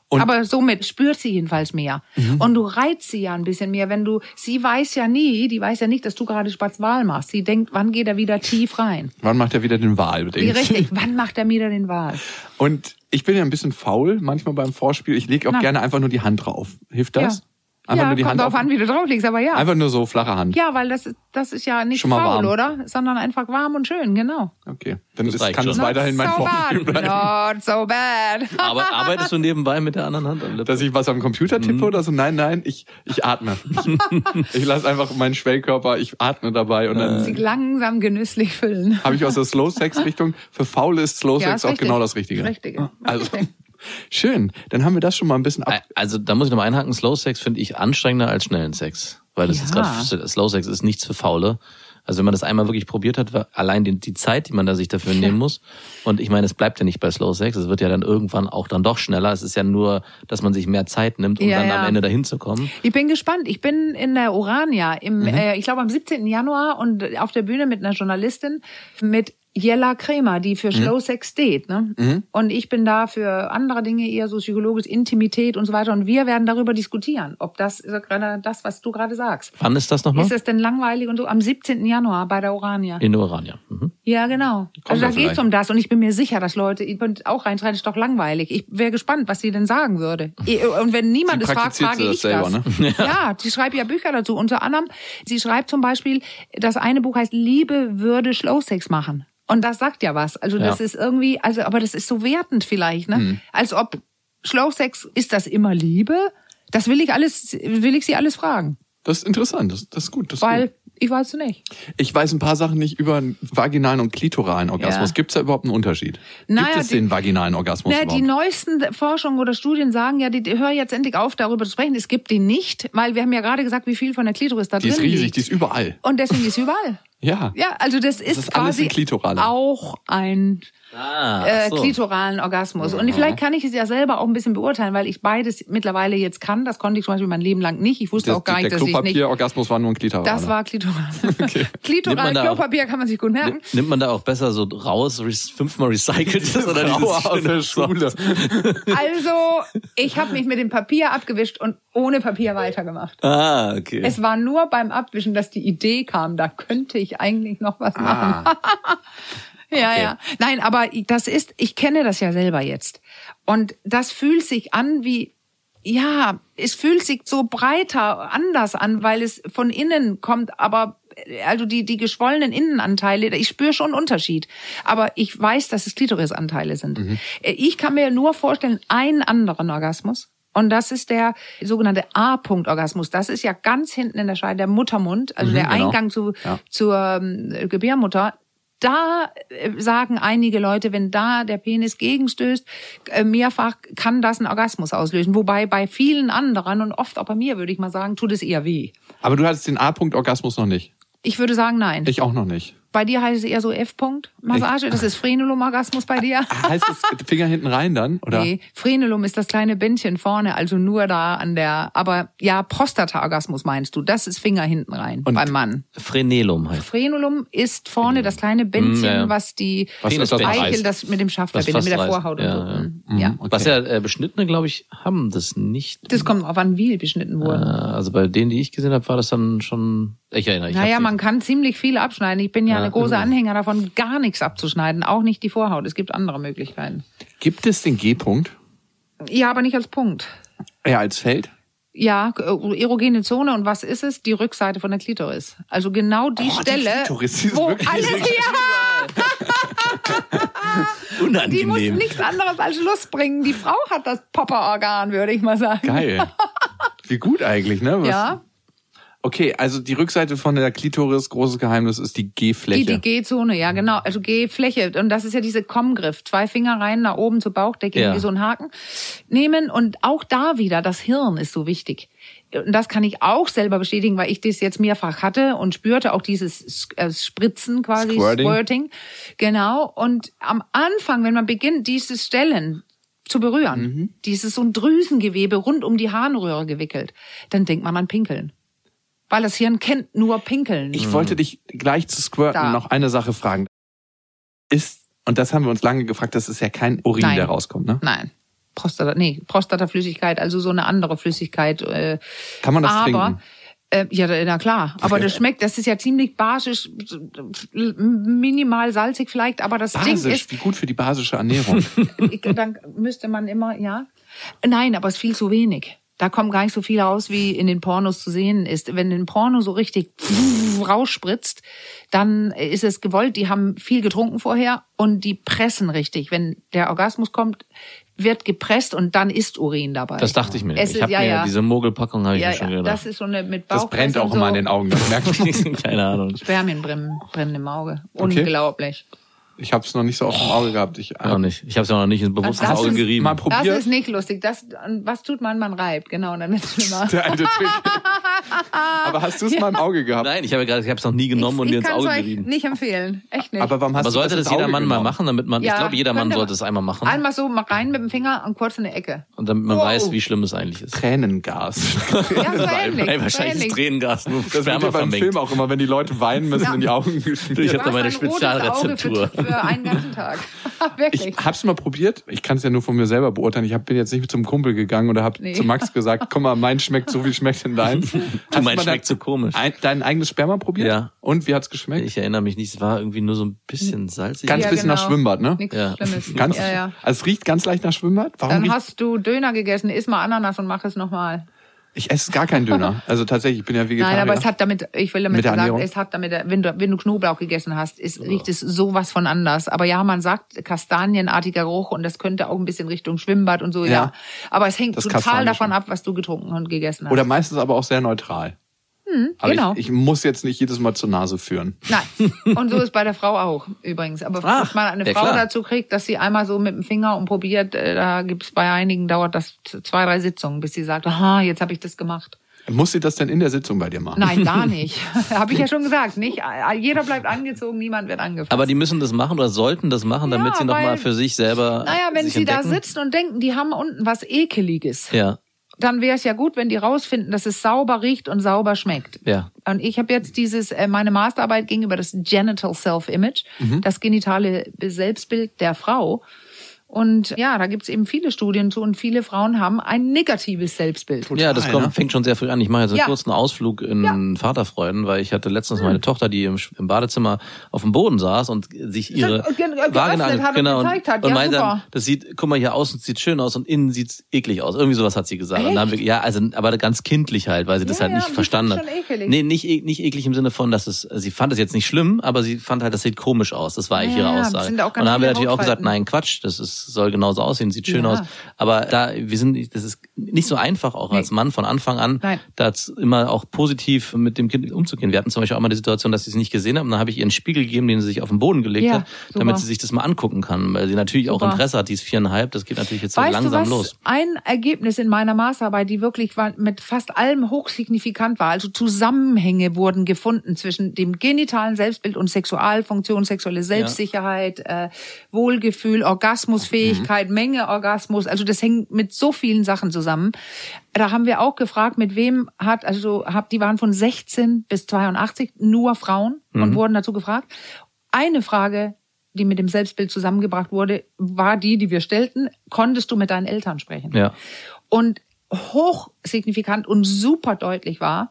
Speaker 1: Und
Speaker 2: Aber somit spürt sie jedenfalls mehr. Und du reizt sie ja ein bisschen mehr, wenn du, sie weiß ja nie, die weiß ja nicht, dass du gerade Spatzwahl machst. Sie denkt, wann geht er wieder tief rein?
Speaker 1: wann macht er wieder den Wal?
Speaker 2: Richtig, wann macht er wieder den Wal?
Speaker 1: Und ich bin ja ein bisschen faul manchmal beim Vorspiel. Ich lege auch
Speaker 2: Na.
Speaker 1: gerne einfach nur die Hand drauf. Hilft das? Einfach
Speaker 2: ja,
Speaker 1: nur die
Speaker 2: kommt
Speaker 1: Hand
Speaker 2: drauf
Speaker 1: auf,
Speaker 2: an, wie du drauf liegst, aber ja.
Speaker 1: Einfach nur so flache Hand.
Speaker 2: Ja, weil das, ist- das ist ja nicht
Speaker 1: Schon mal
Speaker 2: faul,
Speaker 1: warm.
Speaker 2: oder? Sondern einfach warm und schön, genau.
Speaker 1: Okay. Dann
Speaker 3: Das
Speaker 1: ist, kann es weiterhin mein
Speaker 2: so
Speaker 1: Vorbild
Speaker 2: bad.
Speaker 1: bleiben.
Speaker 2: Not so bad.
Speaker 3: Aber arbeitest du nebenbei mit der anderen Hand am?
Speaker 1: Dass ich was am Computer
Speaker 2: Mhm.
Speaker 1: tippe oder so? Nein, nein, ich, ich atme. ich lasse einfach meinen Schwellkörper, ich atme dabei und dann
Speaker 2: Sie langsam genüsslich füllen.
Speaker 1: habe ich aus der Slow-Sex-Richtung. Für Faule ist Slow-Sex
Speaker 2: Ja, ist
Speaker 1: auch
Speaker 2: richtig.
Speaker 1: genau das Richtige.
Speaker 2: Richtige.
Speaker 1: Also,
Speaker 2: Richtig.
Speaker 1: Schön. Dann haben wir das schon mal ein bisschen ab.
Speaker 3: Also da muss ich nochmal einhaken, Slow Sex finde ich anstrengender als schnellen Sex. Weil das
Speaker 2: Ja.
Speaker 3: ist gerade, Slow Sex ist nichts für Faule. Also wenn man das einmal wirklich probiert hat, allein die, die Zeit, die man da sich dafür nehmen muss. Und ich meine, es bleibt ja nicht bei Slow Sex, es wird ja dann irgendwann auch dann doch schneller. Es ist ja nur, dass man sich mehr Zeit nimmt, um
Speaker 2: Ja,
Speaker 3: dann
Speaker 2: ja.
Speaker 3: am Ende dahin zu kommen.
Speaker 2: Ich bin gespannt. Ich bin in der Urania
Speaker 1: Mhm.
Speaker 2: im, äh, ich glaube am 17. Januar und auf der Bühne mit einer Journalistin mit Jella Kremer, die
Speaker 1: Mhm.
Speaker 2: für Slow Sex steht. Ne? Und ich bin da für andere Dinge, eher so psychologisch, Intimität und so weiter. Und wir werden darüber diskutieren, ob das gerade das, was du gerade sagst.
Speaker 3: Wann ist das nochmal?
Speaker 2: Ist es denn langweilig und so? Am 17. Januar bei der Urania.
Speaker 3: In Urania. Mhm.
Speaker 2: Ja, genau. also
Speaker 1: ja
Speaker 2: da geht's
Speaker 1: vielleicht.
Speaker 2: um das und ich bin mir sicher, dass Leute, ihr könnt auch reinschreien, ist doch langweilig. Ich wäre gespannt, was sie denn sagen würde. Und wenn niemand es fragt, frage
Speaker 1: sie
Speaker 2: ich
Speaker 1: das selber,
Speaker 2: das.
Speaker 1: ne?
Speaker 2: Ja, sie schreibt ja Bücher dazu. Unter anderem, sie schreibt zum Beispiel, das eine Buch heißt Liebe würde Slowsex machen. Und das sagt ja was. Also das
Speaker 3: Ja.
Speaker 2: ist irgendwie, also aber das ist so wertend vielleicht, ne?
Speaker 1: Hm.
Speaker 2: Als ob Slowsex, ist das immer Liebe? Das will ich alles, will ich sie alles fragen.
Speaker 1: Das ist interessant, das, das ist gut. Das ist
Speaker 2: Weil
Speaker 1: gut.
Speaker 2: ich weiß nicht.
Speaker 1: Ich weiß ein paar Sachen nicht über einen vaginalen und klitoralen Orgasmus.
Speaker 2: Ja.
Speaker 1: Gibt es da überhaupt einen Unterschied?
Speaker 2: Naja,
Speaker 1: Gibt es
Speaker 2: die-
Speaker 1: den vaginalen Orgasmus
Speaker 2: Na, die
Speaker 1: überhaupt?
Speaker 2: neuesten Forschungen oder Studien sagen ja, die, die hör jetzt endlich auf, darüber zu sprechen. Es gibt den nicht, weil wir haben ja gerade gesagt, wie viel von der Klitoris da
Speaker 1: Die
Speaker 2: drin
Speaker 1: ist riesig,
Speaker 2: liegt.
Speaker 1: die ist überall.
Speaker 2: Und deswegen ist sie überall.
Speaker 1: Ja.
Speaker 2: Ja, also das ist,
Speaker 1: ist alles
Speaker 2: quasi auch ein
Speaker 3: Ah,
Speaker 2: äh,
Speaker 3: so.
Speaker 2: klitoralen Orgasmus. Und vielleicht kann ich es ja selber auch ein bisschen beurteilen, weil ich beides mittlerweile jetzt kann. Das konnte ich zum Beispiel mein Leben lang nicht. Ich wusste
Speaker 1: Das,
Speaker 2: auch gar
Speaker 1: der
Speaker 2: nicht, dass ich nicht.
Speaker 1: Klopapier-Orgasmus war nur ein klitoraler.
Speaker 2: Das war klitoral.
Speaker 3: Nimmt
Speaker 2: Klitoral
Speaker 3: auch-
Speaker 2: Klopapier kann man sich gut merken.
Speaker 3: Nimmt man da auch besser so raus, fünfmal recyceltes oder dieses
Speaker 1: aus der Schule.
Speaker 2: Also, ich habe mich mit dem Papier abgewischt und ohne Papier weitergemacht.
Speaker 3: Ah, okay.
Speaker 2: Es war nur beim Abwischen, dass die Idee kam, da könnte ich eigentlich noch was machen.
Speaker 1: Ah,
Speaker 2: Ja,
Speaker 3: Okay.
Speaker 2: ja. Nein, aber das ist, ich kenne das ja selber jetzt. Und das fühlt sich an wie, ja, es fühlt sich so breiter, anders an, weil es von innen kommt, aber also die, die geschwollenen Innenanteile, ich spüre schon einen Unterschied. Aber ich weiß, dass es Klitorisanteile sind. Äh, Ich kann mir nur vorstellen, einen anderen Orgasmus. Und das ist der sogenannte A-Punkt-Orgasmus. Das ist ja ganz hinten in der Scheide, der Muttermund, also der
Speaker 1: genau.
Speaker 2: Eingang zu,
Speaker 1: Ja.
Speaker 2: zur ähm, Gebärmutter. Da äh, sagen einige Leute, wenn da der Penis gegenstößt, äh, mehrfach kann das einen Orgasmus auslösen. Wobei bei vielen anderen und oft auch bei mir, würde ich mal sagen, tut es eher weh.
Speaker 1: Aber du hattest den A-Punkt-Orgasmus noch nicht.
Speaker 2: Ich würde sagen, nein.
Speaker 1: Ich auch noch nicht.
Speaker 2: Bei dir heißt es eher so F-Punkt-Massage. Das ist Frenulum-Orgasmus bei dir.
Speaker 1: Heißt es Finger hinten rein dann? Oder?
Speaker 2: Nee, Frenulum ist das kleine Bändchen vorne, also nur da an der, aber ja, Prostata-Orgasmus meinst du. Das ist Finger hinten rein
Speaker 1: Und-
Speaker 2: beim Mann.
Speaker 3: Frenelum heißt.
Speaker 2: Frenulum ist vorne das kleine Bändchen,
Speaker 3: Mm, ja,
Speaker 2: was die
Speaker 1: Was das
Speaker 3: Eichel,
Speaker 2: das mit dem Schaft
Speaker 3: Was
Speaker 2: verbindet, mit der. Vorhaut
Speaker 3: Ja,
Speaker 2: und so.
Speaker 3: ja.
Speaker 2: Mm, ja.
Speaker 1: Okay.
Speaker 3: Was ja äh, Beschnittene, glaube ich, haben das nicht.
Speaker 2: Das kommt auf an, wie beschnitten
Speaker 3: Äh,
Speaker 2: wurde.
Speaker 3: also bei denen, die ich gesehen habe, war das dann schon. Ich erinnere mich.
Speaker 2: naja, man kann ziemlich viel abschneiden. Ich bin ja,
Speaker 3: Ja.
Speaker 2: eine große Anhänger davon, gar nichts abzuschneiden, auch nicht die Vorhaut. Es gibt andere Möglichkeiten.
Speaker 1: Gibt es den G-Punkt?
Speaker 2: Ja, aber nicht als Punkt.
Speaker 1: Ja, als Feld?
Speaker 2: Ja, äh, erogene Zone und was ist es? Die Rückseite von der Klitoris. Also genau die
Speaker 1: Oh, die
Speaker 2: Stelle,
Speaker 1: Klitoris, die ist
Speaker 2: wo alles
Speaker 1: riesig.
Speaker 2: hier, die muss
Speaker 3: unangenehm.
Speaker 2: nichts anderes als Lust bringen. Die Frau hat das Popperorgan, würde ich mal sagen.
Speaker 1: Geil. Wie gut eigentlich, ne? Was-
Speaker 2: Ja,
Speaker 1: Okay, also die Rückseite von der Klitoris, großes Geheimnis, ist die G-Fläche.
Speaker 2: die, die G-Zone, ja genau. Also G-Fläche. Und das ist ja diese Kommgriff. Zwei Finger rein, nach oben zur Bauchdecke,
Speaker 3: Ja.
Speaker 2: wie so ein Haken. Nehmen und auch da wieder, das Hirn ist so wichtig. Und das kann ich auch selber bestätigen, weil ich das jetzt mehrfach hatte und spürte auch dieses äh, Spritzen quasi,
Speaker 1: Squirting.
Speaker 2: Squirting. Genau. Und am Anfang, wenn man beginnt, diese Stellen zu berühren,
Speaker 1: Mhm.
Speaker 2: dieses so ein Drüsengewebe rund um die Harnröhre gewickelt, dann denkt man an Pinkeln. Weil das Hirn kennt nur Pinkeln.
Speaker 1: Ich wollte dich gleich zu Squirten
Speaker 2: Da.
Speaker 1: noch eine Sache fragen. Ist, und das haben wir uns lange gefragt, das ist ja kein Urin,
Speaker 2: Nein.
Speaker 1: der rauskommt, ne?
Speaker 2: Nein. Prostata, nee, Prostataflüssigkeit, also so eine andere Flüssigkeit. Äh,
Speaker 1: Kann man das
Speaker 2: aber,
Speaker 1: trinken?
Speaker 2: Äh, ja, na klar. Aber das schmeckt, das ist ja ziemlich basisch, minimal salzig vielleicht, aber das Ding
Speaker 1: Basisch,
Speaker 2: ist,
Speaker 1: wie gut für die basische Ernährung.
Speaker 2: dann müsste man immer, ja. Nein, aber es ist viel zu wenig. Da kommt gar nicht so viel raus, wie in den Pornos zu sehen ist. Wenn ein Porno so richtig rausspritzt, dann ist es gewollt. Die haben viel getrunken vorher und die pressen richtig. Wenn der Orgasmus kommt, wird gepresst und dann ist Urin dabei.
Speaker 3: Das dachte ich mir.
Speaker 2: Es
Speaker 3: ich habe
Speaker 2: ja,
Speaker 3: mir
Speaker 2: ja.
Speaker 3: diese Mogelpackung habe ich
Speaker 2: ja,
Speaker 3: mir schon gedacht.
Speaker 2: das ist so eine mit
Speaker 1: Das
Speaker 2: Bauch
Speaker 1: brennt auch immer in den Augen, das merkt man.
Speaker 3: Keine Ahnung.
Speaker 2: Spermien brennen, brennen im Auge.
Speaker 1: Okay. Ich habe es noch nicht so auf dem Auge gehabt. Ich,
Speaker 3: Auch nicht. Ich habe es ja noch nicht ins bewusste
Speaker 2: Das
Speaker 3: Auge
Speaker 2: ist-
Speaker 3: gerieben.
Speaker 1: mal
Speaker 2: Das
Speaker 1: probiert.
Speaker 2: ist nicht lustig. Das, was tut man? Man reibt. Genau, und dann es schlimmer.
Speaker 1: Der alte Trick. Aber hast du es mal im Auge gehabt?
Speaker 3: Nein, ich habe ja gerade, ich habe es noch nie genommen und
Speaker 2: ich
Speaker 3: dir ins
Speaker 2: kann's
Speaker 3: Auge
Speaker 2: euch
Speaker 3: gerieben.
Speaker 2: nicht empfehlen. Echt nicht.
Speaker 1: Aber warum hast
Speaker 3: Aber
Speaker 1: du
Speaker 3: sollte
Speaker 1: das
Speaker 3: das
Speaker 1: ins
Speaker 3: jeder Mann mal machen, damit man, ich
Speaker 2: Ja,
Speaker 3: glaube, jeder Mann sollte es einmal machen.
Speaker 2: Einmal so mal rein mit dem Finger und kurz in die Ecke.
Speaker 3: Und damit man
Speaker 2: Wow.
Speaker 3: weiß, wie schlimm es eigentlich ist.
Speaker 1: Tränengas.
Speaker 2: Ja, so ähnlich. So
Speaker 3: wahrscheinlich ist Tränengas nur
Speaker 1: Das wird ja beim. Film auch immer, wenn die Leute weinen, müssen
Speaker 2: Ja.
Speaker 1: in die Augen
Speaker 3: Ich
Speaker 1: geschmiert.
Speaker 3: hab da meine Spezialrezeptur.
Speaker 2: Für, einen ganzen Tag. Wirklich.
Speaker 1: Ich hab's mal probiert. Ich kann es ja nur von mir selber beurteilen. Ich hab, bin jetzt nicht zum Kumpel gegangen oder hab
Speaker 2: Nee.
Speaker 1: zu Max gesagt, komm mal, mein schmeckt so, wie schmeckt denn deins?
Speaker 3: Du, mein schmeckt so komisch.
Speaker 1: Ein, dein eigenes Sperma probiert?
Speaker 3: Ja.
Speaker 1: Und wie hat's geschmeckt?
Speaker 3: Ich erinnere mich nicht, es war irgendwie nur so ein bisschen salzig.
Speaker 1: Ganz
Speaker 2: Ja,
Speaker 1: bisschen nach
Speaker 2: genau.
Speaker 1: Schwimmbad, ne?
Speaker 2: Nichts
Speaker 3: Ja.
Speaker 2: Schlimmes.
Speaker 1: Ganz,
Speaker 2: ja, ja.
Speaker 1: Also es riecht ganz leicht nach Schwimmbad. Warum
Speaker 2: Dann hast du Döner gegessen, iss mal Ananas und mach es nochmal.
Speaker 1: Ich esse gar keinen Döner. Also tatsächlich, ich bin ja Vegetarier.
Speaker 2: Nein, aber es hat damit, ich will damit sagen, es hat damit, wenn du, wenn du Knoblauch gegessen hast, ist, riecht es sowas von anders. Aber ja, man sagt kastanienartiger Geruch und das könnte auch ein bisschen Richtung Schwimmbad und so, ja.
Speaker 1: Ja.
Speaker 2: Aber es hängt total davon ab, was du getrunken und gegessen hast.
Speaker 1: Oder meistens aber auch sehr neutral. Aber
Speaker 2: genau.
Speaker 1: ich, ich muss jetzt nicht jedes Mal zur Nase führen.
Speaker 2: Nein. Und so ist bei der Frau auch übrigens. Aber
Speaker 3: Ach,
Speaker 2: dass man eine
Speaker 3: ja,
Speaker 2: Frau
Speaker 3: klar.
Speaker 2: dazu kriegt, dass sie einmal so mit dem Finger und probiert, äh, da gibt's bei einigen dauert das zwei, drei Sitzungen, bis sie sagt, aha, jetzt habe ich das gemacht.
Speaker 1: Muss sie das denn in der Sitzung bei dir machen?
Speaker 2: Nein, gar nicht. habe ich ja schon gesagt. Nicht, jeder bleibt angezogen, niemand wird angefasst.
Speaker 3: Aber die müssen das machen oder sollten das machen, damit
Speaker 2: Ja,
Speaker 3: sie nochmal für sich selber.
Speaker 2: naja, wenn
Speaker 3: sich
Speaker 2: sie da
Speaker 3: entdecken.
Speaker 2: sitzen und denken, die haben unten was Ekeliges,
Speaker 3: Ja,
Speaker 2: dann wäre es ja gut, wenn die rausfinden, dass es sauber riecht und sauber schmeckt.
Speaker 3: ja.
Speaker 2: Und ich habe jetzt dieses, äh, meine Masterarbeit ging über das Genital Self-Image,
Speaker 3: Mhm.
Speaker 2: das genitale Selbstbild der Frau. Und ja, da gibt's eben viele Studien zu und viele Frauen haben ein negatives Selbstbild.
Speaker 3: Ja, das kommt,
Speaker 1: ne?
Speaker 3: fängt schon sehr früh an. Ich mache jetzt einen
Speaker 2: Ja.
Speaker 3: kurzen Ausflug in
Speaker 2: Ja.
Speaker 3: Vaterfreuden, weil ich hatte letztens meine Tochter, die im, im Badezimmer auf dem Boden saß und sich ihre Vagina
Speaker 2: hat und
Speaker 3: genau,
Speaker 2: gezeigt hat.
Speaker 3: und
Speaker 2: Ja,
Speaker 3: meinte dann, das sieht, guck mal hier außen sieht schön aus und innen sieht's eklig aus. Irgendwie sowas hat sie gesagt. Und dann haben wir, ja, also aber ganz kindlich halt, weil sie das
Speaker 2: Ja,
Speaker 3: halt nicht verstanden hat. Nee, nicht, e- nicht eklig im Sinne von, dass es, sie fand es jetzt nicht schlimm, aber sie fand halt, das sieht komisch aus. Das war eigentlich
Speaker 2: Ja,
Speaker 3: ihre
Speaker 2: ja,
Speaker 3: Aussage.
Speaker 2: sind auch
Speaker 3: und dann haben wir natürlich auch gesagt, nein, Quatsch, das ist, soll genauso aussehen, sieht schön
Speaker 2: Ja.
Speaker 3: aus. Aber da, wir sind, das ist nicht so einfach auch
Speaker 2: Nee.
Speaker 3: als Mann von Anfang an,
Speaker 2: Nein.
Speaker 3: da immer auch positiv mit dem Kind umzugehen. Wir hatten zum Beispiel auch mal die Situation, dass sie es nicht gesehen haben. Dann habe ich ihr einen Spiegel gegeben, den sie sich auf den Boden gelegt
Speaker 2: Ja,
Speaker 3: hat, damit
Speaker 2: super.
Speaker 3: sie sich das mal angucken kann, weil sie natürlich auch
Speaker 2: Super.
Speaker 3: Interesse hat. Die ist viereinhalb, das geht natürlich jetzt so
Speaker 2: Weißt
Speaker 3: langsam
Speaker 2: du was?
Speaker 3: los.
Speaker 2: Ein Ergebnis in meiner Masterarbeit, die wirklich mit fast allem hochsignifikant war. Also Zusammenhänge wurden gefunden zwischen dem genitalen Selbstbild und Sexualfunktion, sexuelle Selbstsicherheit, äh, Wohlgefühl, Orgasmusfähigkeit,
Speaker 3: Mhm.
Speaker 2: Menge Orgasmus. Also das hängt mit so vielen Sachen zusammen. Da haben wir auch gefragt, mit wem hat, also hab, die waren von 16 bis 82 nur Frauen
Speaker 3: Mhm.
Speaker 2: und wurden dazu gefragt. Eine Frage, die mit dem Selbstbild zusammengebracht wurde, war die, die wir stellten. Konntest du mit deinen Eltern sprechen?
Speaker 3: Ja.
Speaker 2: Und hochsignifikant und super deutlich war,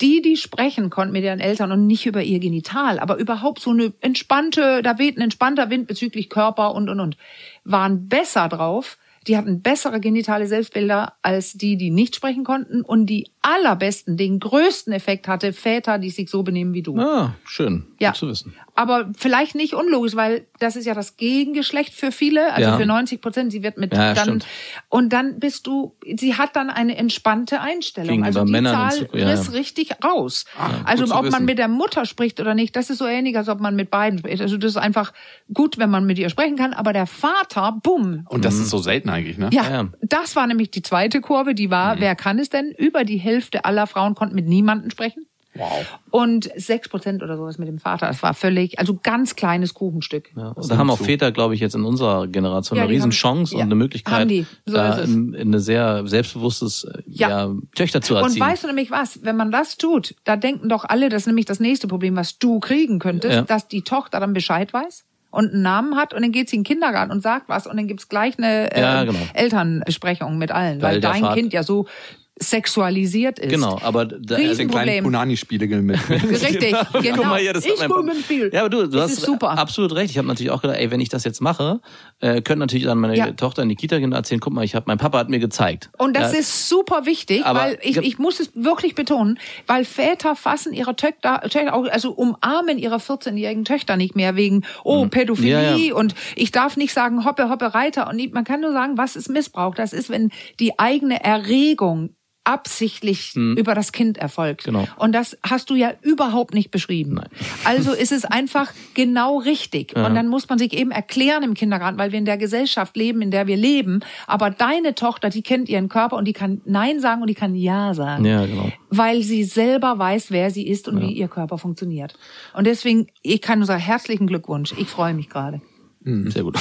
Speaker 2: die, die sprechen konnten mit ihren Eltern und nicht über ihr Genital, aber überhaupt so eine entspannte, da weht ein entspannter Wind bezüglich Körper und, und, und, waren besser drauf. Die hatten bessere genitale Selbstbilder als die, die nicht sprechen konnten und die allerbesten, den größten Effekt hatte Väter, die sich so benehmen wie du.
Speaker 3: Ah, schön.
Speaker 2: Ja.
Speaker 3: Gut zu wissen.
Speaker 2: Aber vielleicht nicht unlogisch, weil das ist ja das Gegengeschlecht für viele, also
Speaker 3: Ja.
Speaker 2: für 90 Prozent. Sie wird mit
Speaker 3: Ja,
Speaker 2: dann
Speaker 3: stimmt.
Speaker 2: und dann bist du. Sie hat dann eine entspannte Einstellung.
Speaker 3: Gegenüber
Speaker 2: also die
Speaker 3: Männern
Speaker 2: Zahl
Speaker 3: so- ja,
Speaker 2: riss
Speaker 3: ja.
Speaker 2: richtig raus. also
Speaker 1: gut zu
Speaker 2: ob man mit der Mutter spricht oder nicht, das ist so ähnlich, als ob man mit beiden spricht. Also das ist einfach gut, wenn man mit ihr sprechen kann. Aber der Vater, bumm.
Speaker 1: Und das ist so selten eigentlich, ne?
Speaker 2: Ja,
Speaker 3: Ja.
Speaker 2: das war nämlich die zweite Kurve, die war, wer kann es denn? Über die Hälfte aller Frauen konnten mit niemandem sprechen.
Speaker 1: Wow.
Speaker 2: Und sechs Prozent oder sowas mit dem Vater. Das war völlig, also ganz kleines Kuchenstück.
Speaker 3: Ja. Und da haben auch. Väter, glaube ich, jetzt in unserer Generation
Speaker 2: Ja,
Speaker 3: eine
Speaker 2: haben-
Speaker 3: Riesenchance
Speaker 2: ja,
Speaker 3: und eine Möglichkeit,
Speaker 2: haben. So
Speaker 3: da
Speaker 2: es.
Speaker 3: in, in eine sehr selbstbewusstes äh, ja.
Speaker 2: Ja.
Speaker 3: Töchter zu
Speaker 2: Und
Speaker 3: erziehen.
Speaker 2: weißt du nämlich was? Wenn man das tut, da denken doch alle, das ist nämlich das nächste Problem, was du kriegen könntest,
Speaker 3: Ja.
Speaker 2: dass die Tochter dann Bescheid weiß und einen Namen hat und dann geht sie in den Kindergarten und sagt was und dann gibt's gleich eine äh,
Speaker 3: Ja, genau.
Speaker 2: Elternbesprechung mit allen,
Speaker 3: Weil
Speaker 2: weil, dein
Speaker 3: Vater-
Speaker 2: Kind ja so sexualisiert ist.
Speaker 3: Genau, aber da,
Speaker 2: Riesen-
Speaker 3: also,
Speaker 1: Den kleinen
Speaker 2: Problem.
Speaker 1: Punani-Spiegel mit.
Speaker 2: Richtig, genau.
Speaker 3: Guck mal hier, das
Speaker 2: ich
Speaker 3: mein
Speaker 2: komme
Speaker 3: Pa-
Speaker 2: ins Spiel.
Speaker 3: Ja, aber du, du
Speaker 2: das
Speaker 3: hast
Speaker 2: ist super.
Speaker 3: absolut recht. Ich habe natürlich auch gedacht, ey, wenn ich das jetzt mache, äh, könnte natürlich dann meine
Speaker 2: Ja.
Speaker 3: Tochter in die Kita gehen und erzählen, guck mal, ich habe mein Papa hat mir gezeigt.
Speaker 2: Und das
Speaker 3: ja,
Speaker 2: ist super wichtig,
Speaker 3: Aber-
Speaker 2: weil ich, ich muss es wirklich betonen, weil Väter fassen ihre Töchter, also umarmen ihre 14-jährigen Töchter nicht mehr wegen, oh, Pädophilie
Speaker 3: Mhm. Ja, ja.
Speaker 2: und ich darf nicht sagen, hoppe, hoppe, Reiter und man kann nur sagen, was ist Missbrauch? Das ist, wenn die eigene Erregung absichtlich über das Kind erfolgt.
Speaker 3: Genau.
Speaker 2: Und das hast du ja überhaupt nicht beschrieben. Also ist es einfach genau richtig. Und dann muss man sich eben erklären im Kindergarten, weil wir in der Gesellschaft leben, in der wir leben. Aber deine Tochter, die kennt ihren Körper und die kann Nein sagen und die kann Ja sagen.
Speaker 3: Ja, genau.
Speaker 2: Weil sie selber weiß, wer sie ist und wie ihr Körper funktioniert. Und deswegen, ich kann nur sagen, herzlichen Glückwunsch. Ich freue mich gerade.
Speaker 3: Sehr gut.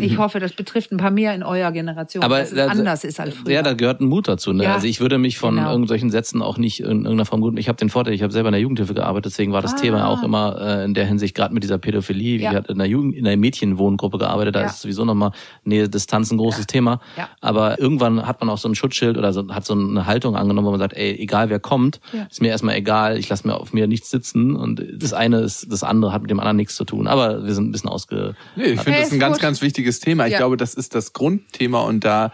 Speaker 2: Ich hoffe, das betrifft ein paar mehr in eurer Generation,
Speaker 3: Aber
Speaker 2: dass es
Speaker 3: da-
Speaker 2: anders ist als früher.
Speaker 3: Ja, da gehört ein Mut dazu. Ne?
Speaker 2: Ja,
Speaker 3: also ich würde mich von
Speaker 2: genau.
Speaker 3: irgendwelchen Sätzen auch nicht in irgendeiner Form gut. Ich habe den Vorteil, ich habe selber in der Jugendhilfe gearbeitet, deswegen war das
Speaker 2: Ah.
Speaker 3: Thema auch immer äh, in der Hinsicht gerade mit dieser Pädophilie.
Speaker 2: Ja.
Speaker 3: Ich hatte in der Jugend, in der Mädchenwohngruppe gearbeitet, da
Speaker 2: Ja.
Speaker 3: ist sowieso nochmal Nähe Distanz ein großes Thema.
Speaker 2: Ja.
Speaker 3: Aber irgendwann hat man auch so ein Schutzschild oder so, hat so eine Haltung angenommen, wo man sagt, ey, egal wer kommt,
Speaker 2: Ja.
Speaker 3: ist mir erstmal egal, ich lasse mir auf mir nichts sitzen und das eine ist, das andere hat mit dem anderen nichts zu tun. Aber wir sind ein bisschen ausge.
Speaker 1: Nee, ich finde
Speaker 2: Okay,
Speaker 1: das ein
Speaker 2: ist
Speaker 1: ganz, ganz wichtiges Thema. Ich
Speaker 2: Ja.
Speaker 1: glaube, das ist das Grundthema und da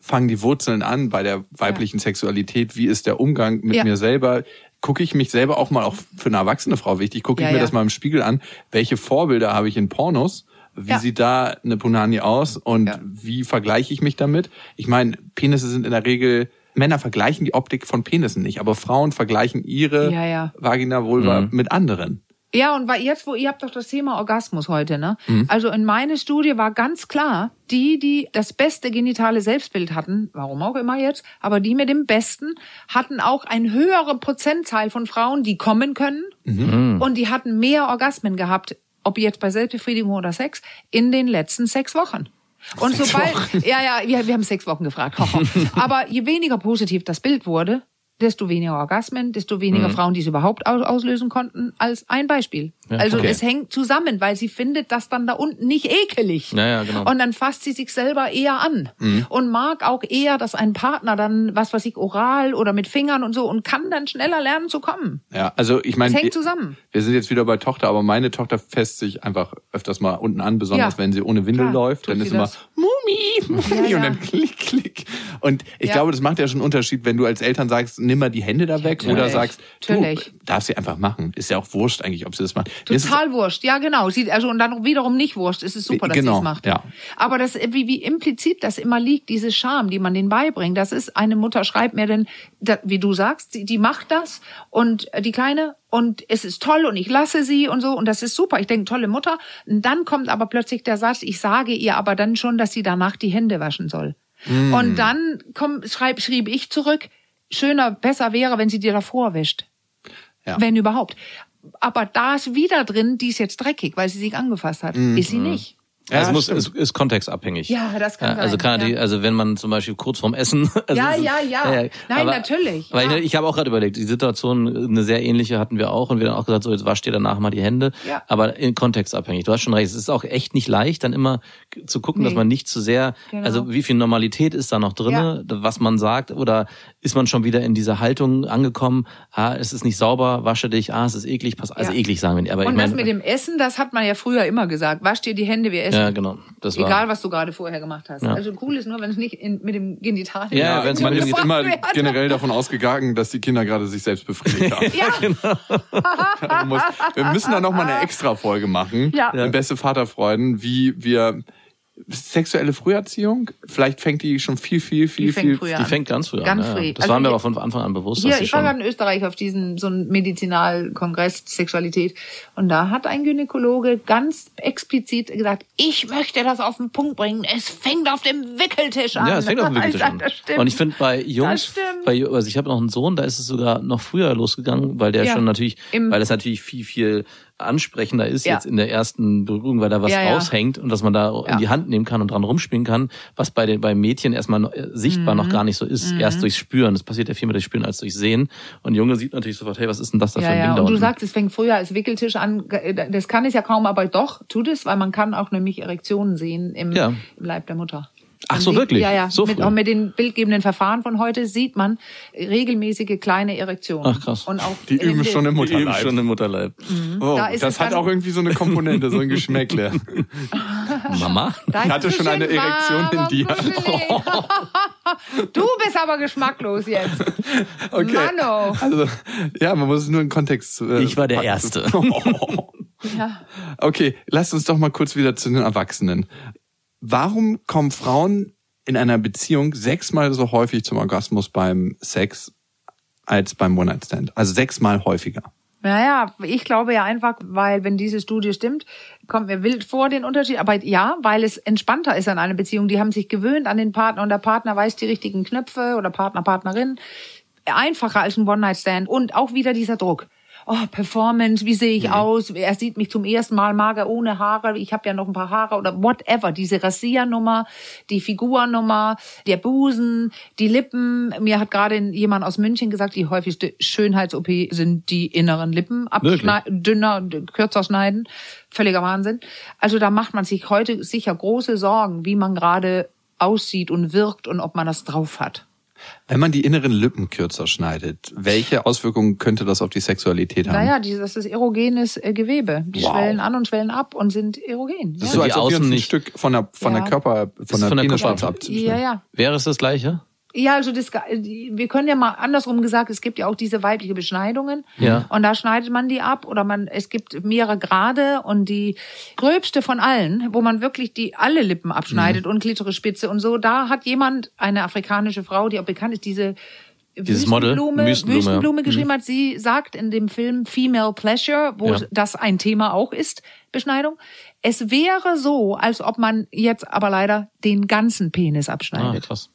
Speaker 1: fangen die Wurzeln an bei der weiblichen Sexualität. Wie ist der Umgang mit
Speaker 2: Ja.
Speaker 1: mir selber? Gucke ich mich selber auch mal, auch für eine erwachsene Frau wichtig, gucke
Speaker 2: Ja,
Speaker 1: ich mir
Speaker 2: ja.
Speaker 1: das mal im Spiegel an. Welche Vorbilder habe ich in Pornos? Wie
Speaker 2: Ja.
Speaker 1: sieht da eine Punani aus und
Speaker 2: Ja.
Speaker 1: wie vergleiche ich mich damit? Ich meine, Penisse sind in der Regel Männer vergleichen die Optik von Penissen nicht, aber Frauen vergleichen ihre
Speaker 2: Ja, ja.
Speaker 1: Vagina Vulva mit anderen.
Speaker 2: Ja, und weil jetzt, wo ihr habt doch das Thema Orgasmus heute, ne?
Speaker 1: Mhm.
Speaker 2: Also in meine Studie war ganz klar, die, die das beste genitale Selbstbild hatten, warum auch immer jetzt, aber die mit dem besten hatten auch ein höhere Prozentzahl von Frauen, die kommen können
Speaker 1: Mhm.
Speaker 2: und die hatten mehr Orgasmen gehabt, ob jetzt bei Selbstbefriedigung oder Sex, in den letzten sechs Wochen. Und
Speaker 1: Sechs
Speaker 2: sobald,
Speaker 1: Wochen.
Speaker 2: ja, ja, wir, wir haben sechs Wochen gefragt. Aber je weniger positiv das Bild wurde, desto weniger Orgasmen, desto weniger Frauen, die es überhaupt aus auslösen konnten, als ein Beispiel.
Speaker 3: Ja,
Speaker 2: also
Speaker 3: okay.
Speaker 2: es hängt zusammen, weil sie findet das dann da unten nicht ekelig.
Speaker 3: Ja, ja, genau.
Speaker 2: Und dann fasst sie sich selber eher an und mag auch eher, dass ein Partner dann, was weiß ich, oral oder mit Fingern und so und kann dann schneller lernen zu kommen.
Speaker 1: Ja, also ich meine,
Speaker 2: Es hängt zusammen.
Speaker 1: Wir sind jetzt wieder bei Tochter, aber meine Tochter fässt sich einfach öfters mal unten an, besonders
Speaker 2: Ja.
Speaker 1: wenn sie ohne Windel
Speaker 2: Klar,
Speaker 1: läuft. Dann ist immer
Speaker 2: das.
Speaker 1: Mumi, Mumi
Speaker 2: Ja,
Speaker 1: und dann klick, klick. Und ich glaube, das macht ja schon einen Unterschied, wenn du als Eltern sagst, nimm mal die Hände da weg oder sagst, du,
Speaker 2: Natürlich.
Speaker 1: darf sie einfach machen. Ist ja auch wurscht eigentlich, ob sie das macht. Mir ist
Speaker 2: Total wurscht, ja genau. Sie, also und dann wiederum nicht wurscht. Es ist super, dass
Speaker 1: Genau,
Speaker 2: sie es macht.
Speaker 1: ja.
Speaker 2: Aber das, wie, wie implizit das immer liegt, diese Scham, die man denen beibringt, das ist, eine Mutter schreibt mir denn, wie du sagst, die, die macht das und äh, die Kleine und es ist toll und ich lasse sie und so und das ist super. Ich denke, tolle Mutter. Und dann kommt aber plötzlich der Satz, ich sage ihr aber dann schon, dass sie danach die Hände waschen soll.
Speaker 1: Mm.
Speaker 2: Und dann komm, schreib, schrieb ich zurück, schöner, besser wäre, wenn sie dir davor wäscht.
Speaker 1: Ja.
Speaker 2: Wenn überhaupt. Aber da ist wieder drin, die ist jetzt dreckig, weil sie sich angefasst hat. Ist sie nicht.
Speaker 1: Ja,
Speaker 3: es muss,
Speaker 1: stimmt.
Speaker 3: ist, ist kontextabhängig.
Speaker 2: Ja, das kann
Speaker 3: Also
Speaker 2: sein,
Speaker 3: kann
Speaker 2: ja.
Speaker 3: die, also wenn man zum Beispiel kurz vorm Essen. Also
Speaker 2: Ja,
Speaker 3: es ist-
Speaker 2: ja, ja. Nein, natürlich,
Speaker 3: Weil
Speaker 2: ja.
Speaker 3: ich, ich habe auch gerade überlegt, die Situation, eine sehr ähnliche hatten wir auch und wir haben auch gesagt, so jetzt wascht ihr danach mal die Hände.
Speaker 2: Ja.
Speaker 3: Aber in kontextabhängig. Du hast schon recht. Es ist auch echt nicht leicht, dann immer zu gucken, dass
Speaker 2: Nee.
Speaker 3: man nicht zu sehr,
Speaker 2: Genau.
Speaker 3: also wie viel Normalität ist da noch drinne, was man sagt, oder ist man schon wieder in dieser Haltung angekommen, ah, es ist nicht sauber, wasche dich, ah, es ist eklig, pass, also
Speaker 2: Ja.
Speaker 3: eklig sagen wir nicht. Aber
Speaker 2: Und
Speaker 3: ich meine,
Speaker 2: das mit dem Essen, das hat man ja früher immer gesagt. Wasch dir die Hände, wir essen.
Speaker 3: Ja, genau. Das war,
Speaker 2: Egal, was du gerade vorher gemacht hast.
Speaker 3: Ja.
Speaker 2: Also cool ist nur, wenn es nicht in, mit dem Genital
Speaker 3: Ja,
Speaker 1: Ja,
Speaker 3: wenn's
Speaker 1: man ist immer
Speaker 2: wird.
Speaker 1: generell davon ausgegangen, dass die Kinder gerade sich selbst befriedigt haben.
Speaker 2: Ja,
Speaker 1: musst- wir müssen da noch mal eine extra Folge machen.
Speaker 2: Ja.
Speaker 1: Beste Vaterfreuden, wie wir sexuelle Früherziehung, vielleicht fängt die schon viel, viel, viel,
Speaker 2: Die
Speaker 1: viel.
Speaker 2: früher
Speaker 3: Die
Speaker 2: an.
Speaker 3: fängt ganz früh
Speaker 2: Ganz
Speaker 3: an.
Speaker 2: früh.
Speaker 3: Ja. Das
Speaker 2: Also
Speaker 3: war mir aber von Anfang an bewusst,
Speaker 2: Hier, ich war gerade in Österreich auf diesem so einem Medizinalkongress Sexualität und da hat ein Gynäkologe ganz explizit gesagt, ich möchte das auf den Punkt bringen. Es fängt auf dem Wickeltisch an.
Speaker 3: Ja, es fängt auf dem
Speaker 2: Ich
Speaker 3: Wickeltisch
Speaker 2: sag,
Speaker 3: an.
Speaker 2: Das stimmt.
Speaker 3: Und ich finde bei Jungs, bei, also ich habe noch einen Sohn, da ist es sogar noch früher losgegangen, weil der
Speaker 2: Ja.
Speaker 3: schon natürlich,
Speaker 2: Im-
Speaker 3: weil es natürlich viel, viel ansprechender ist
Speaker 2: Ja.
Speaker 3: jetzt in der ersten Berührung, weil da was
Speaker 2: Ja,
Speaker 3: raushängt und dass man da in die Hand nehmen kann und dran rumspielen kann, was bei den bei Mädchen erstmal äh, sichtbar
Speaker 2: Mhm.
Speaker 3: noch gar nicht so ist, erst durchs Spüren. Das passiert ja viel mehr durchs Spüren als durchs Sehen. Und Junge sieht natürlich sofort, hey, was ist denn das da für ein. Ding da
Speaker 2: Und du sagst, es fängt früher als Wickeltisch an. Das kann es ja kaum, aber doch tut es, weil man kann auch nämlich Erektionen sehen im, im Leib der Mutter.
Speaker 3: Ach so,
Speaker 2: sieht,
Speaker 3: wirklich?
Speaker 2: Ja, ja.
Speaker 3: So
Speaker 2: mit, auch mit den bildgebenden Verfahren von heute sieht man regelmäßige kleine Erektionen.
Speaker 3: Ach, krass.
Speaker 2: Und auch
Speaker 1: Die üben schon im
Speaker 3: Die üben
Speaker 1: Mutterleib.
Speaker 3: schon im Mutterleib.
Speaker 1: Oh,
Speaker 2: Da ist
Speaker 1: das hat auch irgendwie so eine Komponente, so ein Geschmäckle.
Speaker 3: Mama?
Speaker 2: Da
Speaker 1: Ich hatte schon eine Erektion in dir.
Speaker 2: du bist aber geschmacklos jetzt.
Speaker 1: Okay.
Speaker 2: Mano.
Speaker 1: Also, ja, man muss es nur in Kontext. Äh,
Speaker 3: Ich war der
Speaker 1: packen.
Speaker 3: Erste.
Speaker 2: Ja.
Speaker 1: Okay, lasst uns doch mal kurz wieder zu den Erwachsenen. Warum kommen Frauen in einer Beziehung sechsmal so häufig zum Orgasmus beim Sex als beim One-Night-Stand? Also sechsmal häufiger.
Speaker 2: Naja, ich glaube ja einfach, weil wenn diese Studie stimmt, kommt mir wild vor den Unterschied. Aber ja, weil es entspannter ist an einer Beziehung. Die haben sich gewöhnt an den Partner und der Partner weiß die richtigen Knöpfe oder Partner, Partnerin. Einfacher als ein One-Night-Stand. Und auch wieder dieser Druck. Oh, Performance, wie sehe ich aus? Er sieht mich zum ersten Mal mager ohne Haare. Ich habe ja noch ein paar Haare oder whatever. Diese Rasiernummer, die Figurnummer, der Busen, die Lippen. Mir hat gerade jemand aus München gesagt, die häufigste Schönheits-OP sind die inneren Lippen. Abschneiden, dünner, kürzer schneiden. Völliger Wahnsinn. Also da macht man sich heute sicher große Sorgen, wie man gerade aussieht und wirkt und ob man das drauf hat.
Speaker 1: Wenn man die inneren Lippen kürzer schneidet, welche Auswirkungen könnte das auf die Sexualität haben?
Speaker 2: Naja, dieses, das ist erogenes äh, Gewebe. Die
Speaker 1: Wow.
Speaker 2: schwellen an und schwellen ab und sind erogen.
Speaker 1: Das ist
Speaker 2: Ja,
Speaker 1: so, als ob wir uns
Speaker 3: außen
Speaker 1: ein
Speaker 3: nicht-
Speaker 1: Stück von der, von
Speaker 2: Ja.
Speaker 1: der Körper, von
Speaker 3: ist
Speaker 1: der
Speaker 3: von der
Speaker 1: abzuschneiden.
Speaker 2: ja, ja.
Speaker 3: Wäre es das Gleiche?
Speaker 2: Ja, also das, wir können ja mal andersrum gesagt, es gibt ja auch diese weibliche Beschneidungen.
Speaker 3: Ja.
Speaker 2: Und da schneidet man die ab oder man, es gibt mehrere Grade und die gröbste von allen, wo man wirklich die alle Lippen abschneidet und Klitorispitze und so, da hat jemand, eine afrikanische Frau, die auch bekannt ist, diese
Speaker 3: Dieses Model,
Speaker 2: Wüstenblume,
Speaker 3: Wüstenblume,
Speaker 2: Wüstenblume,
Speaker 3: ja.
Speaker 2: geschrieben hat. Sie sagt in dem Film Female Pleasure, wo
Speaker 3: Ja.
Speaker 2: das ein Thema auch ist, Beschneidung. Es wäre so, als ob man jetzt aber leider den ganzen Penis
Speaker 3: Ah,
Speaker 2: abschneidet.
Speaker 3: krass.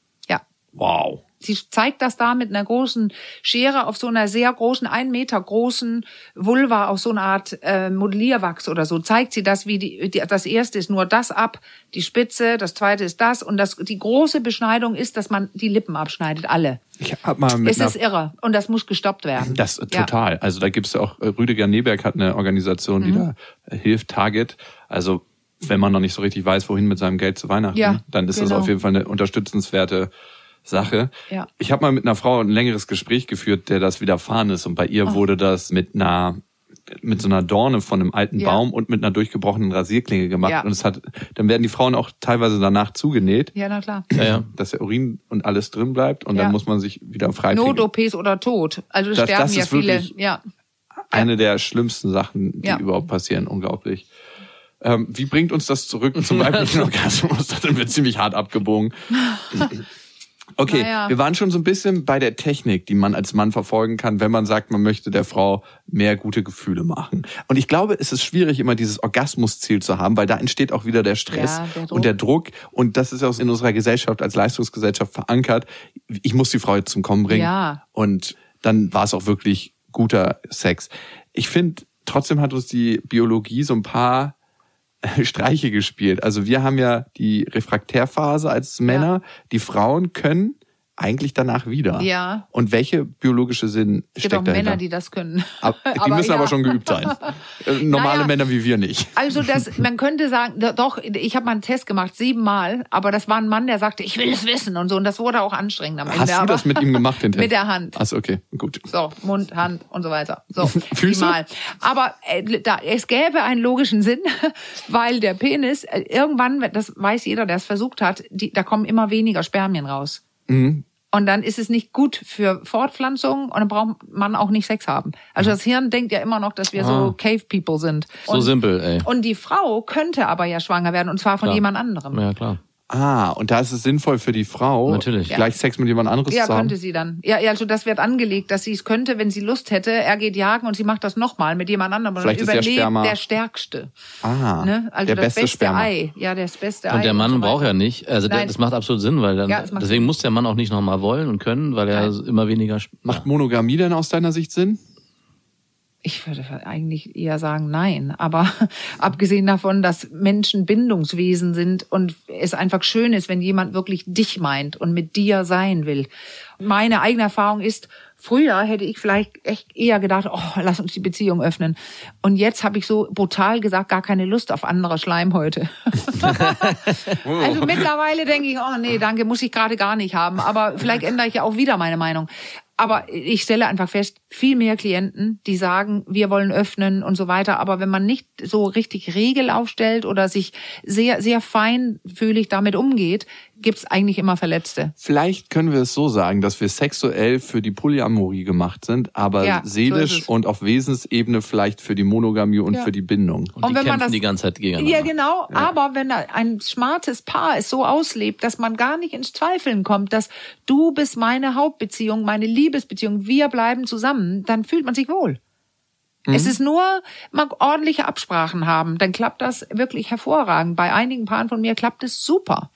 Speaker 2: Ja.
Speaker 1: Wow.
Speaker 2: Sie zeigt das da mit einer großen Schere auf so einer sehr großen, ein Meter großen Vulva auf so eine Art äh, Modellierwachs oder so. Zeigt sie das, wie die, die, das erste ist nur das ab, die Spitze, das zweite ist das und das, die große Beschneidung ist, dass man die Lippen abschneidet, alle.
Speaker 1: Ich hab mal mit
Speaker 2: Es
Speaker 1: einer
Speaker 2: ist irre und das muss gestoppt werden.
Speaker 1: Das äh,
Speaker 2: Ja.
Speaker 1: total. Also da gibt's ja auch, äh, Rüdiger Neberg hat eine Organisation,
Speaker 2: Mhm.
Speaker 1: die da äh, hilft, Target. Also wenn man noch nicht so richtig weiß, wohin mit seinem Geld zu Weihnachten,
Speaker 2: Ja,
Speaker 1: dann ist das
Speaker 2: genau.
Speaker 1: auf jeden Fall eine unterstützenswerte Sache.
Speaker 2: Ja.
Speaker 1: Ich habe mal mit einer Frau ein längeres Gespräch geführt, der das widerfahren ist. Und bei
Speaker 2: Oh.
Speaker 1: ihr wurde das mit einer mit so einer Dorne von einem alten
Speaker 2: Ja.
Speaker 1: Baum und mit einer durchgebrochenen Rasierklinge gemacht.
Speaker 2: Ja.
Speaker 1: Und es hat, dann werden die Frauen auch teilweise danach zugenäht,
Speaker 2: Ja, na klar.
Speaker 3: Ja, ja.
Speaker 1: dass der Urin und alles drin bleibt und
Speaker 2: Ja.
Speaker 1: dann muss man sich wieder frei
Speaker 2: Not-OPs oder Tod. Also
Speaker 1: Das-
Speaker 2: sterben
Speaker 1: das
Speaker 2: ja
Speaker 1: ist
Speaker 2: viele. Ja.
Speaker 1: eine der schlimmsten Sachen, die
Speaker 2: Ja.
Speaker 1: überhaupt passieren. Unglaublich. Ähm, wie bringt uns das zurück zum weiblichen Orgasmus? Da sind wir ziemlich hart abgebogen. Okay,
Speaker 2: Naja.
Speaker 1: wir waren schon so ein bisschen bei der Technik, die man als Mann verfolgen kann, wenn man sagt, man möchte der Frau mehr gute Gefühle machen. Und ich glaube, es ist schwierig, immer dieses Orgasmusziel zu haben, weil da entsteht auch wieder der Stress
Speaker 2: Ja, der
Speaker 1: und der Druck. Und das ist auch in unserer Gesellschaft als Leistungsgesellschaft verankert. Ich muss die Frau jetzt zum Kommen bringen.
Speaker 2: Ja.
Speaker 1: Und dann war es auch wirklich guter Sex. Ich finde, trotzdem hat uns die Biologie so ein paar Streiche gespielt. Also wir haben ja die Refraktärphase als Männer. Die Frauen können eigentlich danach wieder.
Speaker 2: Ja.
Speaker 1: Und welche biologische Sinn
Speaker 2: Es gibt
Speaker 1: steckt
Speaker 2: auch Männer, die das können.
Speaker 1: Ab, die müssen aber
Speaker 2: ja.
Speaker 1: schon geübt sein. Äh, Normale
Speaker 2: Naja.
Speaker 1: Männer wie wir nicht.
Speaker 2: Also das, man könnte sagen, do- doch, ich habe mal einen Test gemacht, siebenmal, aber das war ein Mann, der sagte, ich will es wissen und so. Und das wurde auch anstrengend am Ende.
Speaker 1: Hast du
Speaker 2: aber
Speaker 1: das mit ihm gemacht, den Test?
Speaker 2: Mit der Hand.
Speaker 1: Achso, okay, gut.
Speaker 2: So, Mund, Hand und so weiter. So,
Speaker 1: Füße?
Speaker 2: Mal. Aber äh, da, es gäbe einen logischen Sinn, weil der Penis äh, irgendwann, das weiß jeder, der es versucht hat, die, da kommen immer weniger Spermien raus.
Speaker 1: Mhm.
Speaker 2: Und dann ist es nicht gut für Fortpflanzung und dann braucht man auch nicht Sex haben. Also das Hirn denkt ja immer noch, dass wir so Cave People sind.
Speaker 3: So
Speaker 2: und,
Speaker 3: simpel, ey.
Speaker 2: Und die Frau könnte aber ja schwanger werden und zwar von
Speaker 3: Klar.
Speaker 2: jemand anderem.
Speaker 3: Ja, klar.
Speaker 1: Ah, und da ist es sinnvoll für die Frau,
Speaker 3: Natürlich.
Speaker 1: gleich Sex mit jemand anderes
Speaker 2: Ja,
Speaker 1: zu haben.
Speaker 2: könnte sie dann. Ja, ja, also das wird angelegt, dass sie es könnte, wenn sie Lust hätte. Er geht jagen und sie macht das nochmal mit jemand anderem. Und
Speaker 1: Vielleicht
Speaker 2: dann
Speaker 1: ist der
Speaker 2: überlebt
Speaker 1: Sperma-
Speaker 2: der Stärkste.
Speaker 1: Ah,
Speaker 2: Ne? Also
Speaker 1: der
Speaker 2: das
Speaker 1: beste
Speaker 2: beste
Speaker 1: Sperma.
Speaker 2: Ei. Ja, das beste Ei.
Speaker 3: Und der Mann
Speaker 2: so
Speaker 3: braucht ja nicht, also der, das macht absolut Sinn, weil dann,
Speaker 2: Ja,
Speaker 3: deswegen
Speaker 2: Sinn.
Speaker 3: muss der Mann auch nicht nochmal wollen und können, weil er
Speaker 2: Nein.
Speaker 3: immer weniger.
Speaker 1: Macht Monogamie denn aus deiner Sicht Sinn?
Speaker 2: Ich würde eigentlich eher sagen nein. Aber abgesehen davon, dass Menschen Bindungswesen sind und es einfach schön ist, wenn jemand wirklich dich meint und mit dir sein will. Meine eigene Erfahrung ist, früher hätte ich vielleicht echt eher gedacht, oh, lass uns die Beziehung öffnen. Und jetzt habe ich so brutal gesagt, gar keine Lust auf andere Schleimhäute. also mittlerweile denke ich, oh nee, danke, muss ich gerade gar nicht haben. Aber vielleicht ändere ich ja auch wieder meine Meinung aber ich stelle einfach fest, viel mehr Klienten, die sagen, wir wollen öffnen und so weiter. Aber wenn man nicht so richtig Regel aufstellt oder sich sehr, sehr feinfühlig damit umgeht, gibt's eigentlich immer Verletzte.
Speaker 1: Vielleicht können wir es so sagen, dass wir sexuell für die Polyamorie gemacht sind, aber
Speaker 2: Ja, so
Speaker 1: seelisch
Speaker 2: es.
Speaker 1: und auf Wesensebene vielleicht für die Monogamie und
Speaker 2: Ja.
Speaker 1: für die Bindung.
Speaker 3: Und,
Speaker 2: Und
Speaker 3: die
Speaker 2: wenn man
Speaker 3: kämpfen
Speaker 2: das-
Speaker 3: die ganze Zeit gegeneinander.
Speaker 2: Ja, genau. Aber wenn ein smartes Paar es so auslebt, dass man gar nicht ins Zweifeln kommt, dass du bist meine Hauptbeziehung, meine Liebesbeziehung, wir bleiben zusammen, dann fühlt man sich wohl. Es ist nur mal ordentliche Absprachen haben, dann klappt das wirklich hervorragend. Bei einigen Paaren von mir klappt es super.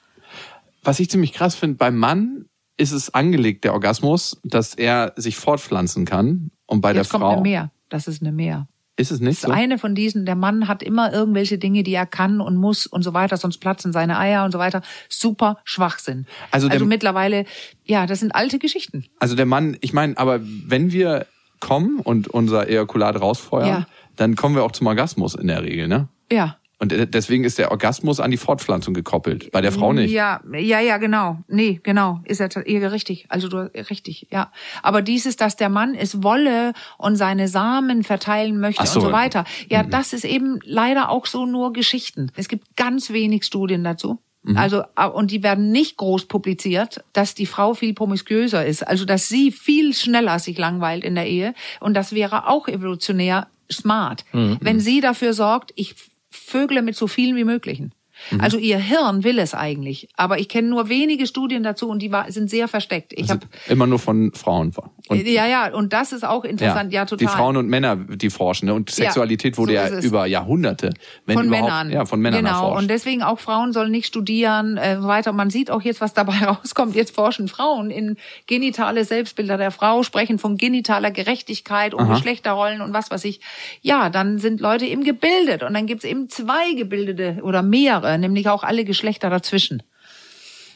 Speaker 1: Was ich ziemlich krass finde, beim Mann ist es angelegt, der Orgasmus, dass er sich fortpflanzen kann. Und bei
Speaker 2: Jetzt
Speaker 1: der
Speaker 2: kommt eine
Speaker 1: Frau
Speaker 2: Mehr. Das ist eine Mehr.
Speaker 1: ist es nicht
Speaker 2: Das ist
Speaker 1: so.
Speaker 2: eine von diesen, der Mann hat immer irgendwelche Dinge, die er kann und muss und so weiter, sonst platzen seine Eier und so weiter. Super Schwachsinn.
Speaker 1: Also
Speaker 2: also mittlerweile, ja, das sind alte Geschichten.
Speaker 1: Also der Mann, ich meine, aber wenn wir kommen und unser Ejakulat rausfeuern,
Speaker 2: Ja.
Speaker 1: dann kommen wir auch zum Orgasmus in der Regel, ne?
Speaker 2: Ja.
Speaker 1: Und de- deswegen ist der Orgasmus an die Fortpflanzung gekoppelt. Bei der Frau nicht.
Speaker 2: Ja, ja, ja, genau. Nee, genau. Ist ja richtig. Also du richtig, ja. Aber dieses, dass der Mann es wolle und seine Samen verteilen möchte
Speaker 1: so.
Speaker 2: und so weiter. Ja, das ist eben leider auch so nur Geschichten. Es gibt ganz wenig Studien dazu. Also, ah, und die werden nicht groß publiziert, dass die Frau viel promiskuöser ist. Also, dass sie viel schneller sich langweilt in der Ehe. Und das wäre auch evolutionär smart. Wenn sie dafür sorgt, ich vögle mit so vielen wie möglichen. Also ihr Hirn will es eigentlich, aber ich kenne nur wenige Studien dazu und die war, sind sehr versteckt. Ich habe
Speaker 1: Immer nur von Frauen. Und,
Speaker 2: ja ja und das ist auch interessant, ja, total.
Speaker 1: Die Frauen und Männer, die forschen. Ne? Und Sexualität wurde
Speaker 2: so
Speaker 1: ja über Jahrhunderte, wenn
Speaker 2: von
Speaker 1: überhaupt,
Speaker 2: Männern.
Speaker 1: ja, von Männern
Speaker 2: Genau.
Speaker 1: erforscht.
Speaker 2: Und deswegen auch Frauen sollen nicht studieren, äh, weiter. Und man sieht auch jetzt, was dabei rauskommt. Jetzt forschen Frauen in genitale Selbstbilder der Frau, sprechen von genitaler Gerechtigkeit und Geschlechterrollen und was weiß ich. Ja, dann sind Leute eben gebildet und dann gibt's eben zwei gebildete oder mehrere, nämlich auch alle Geschlechter dazwischen.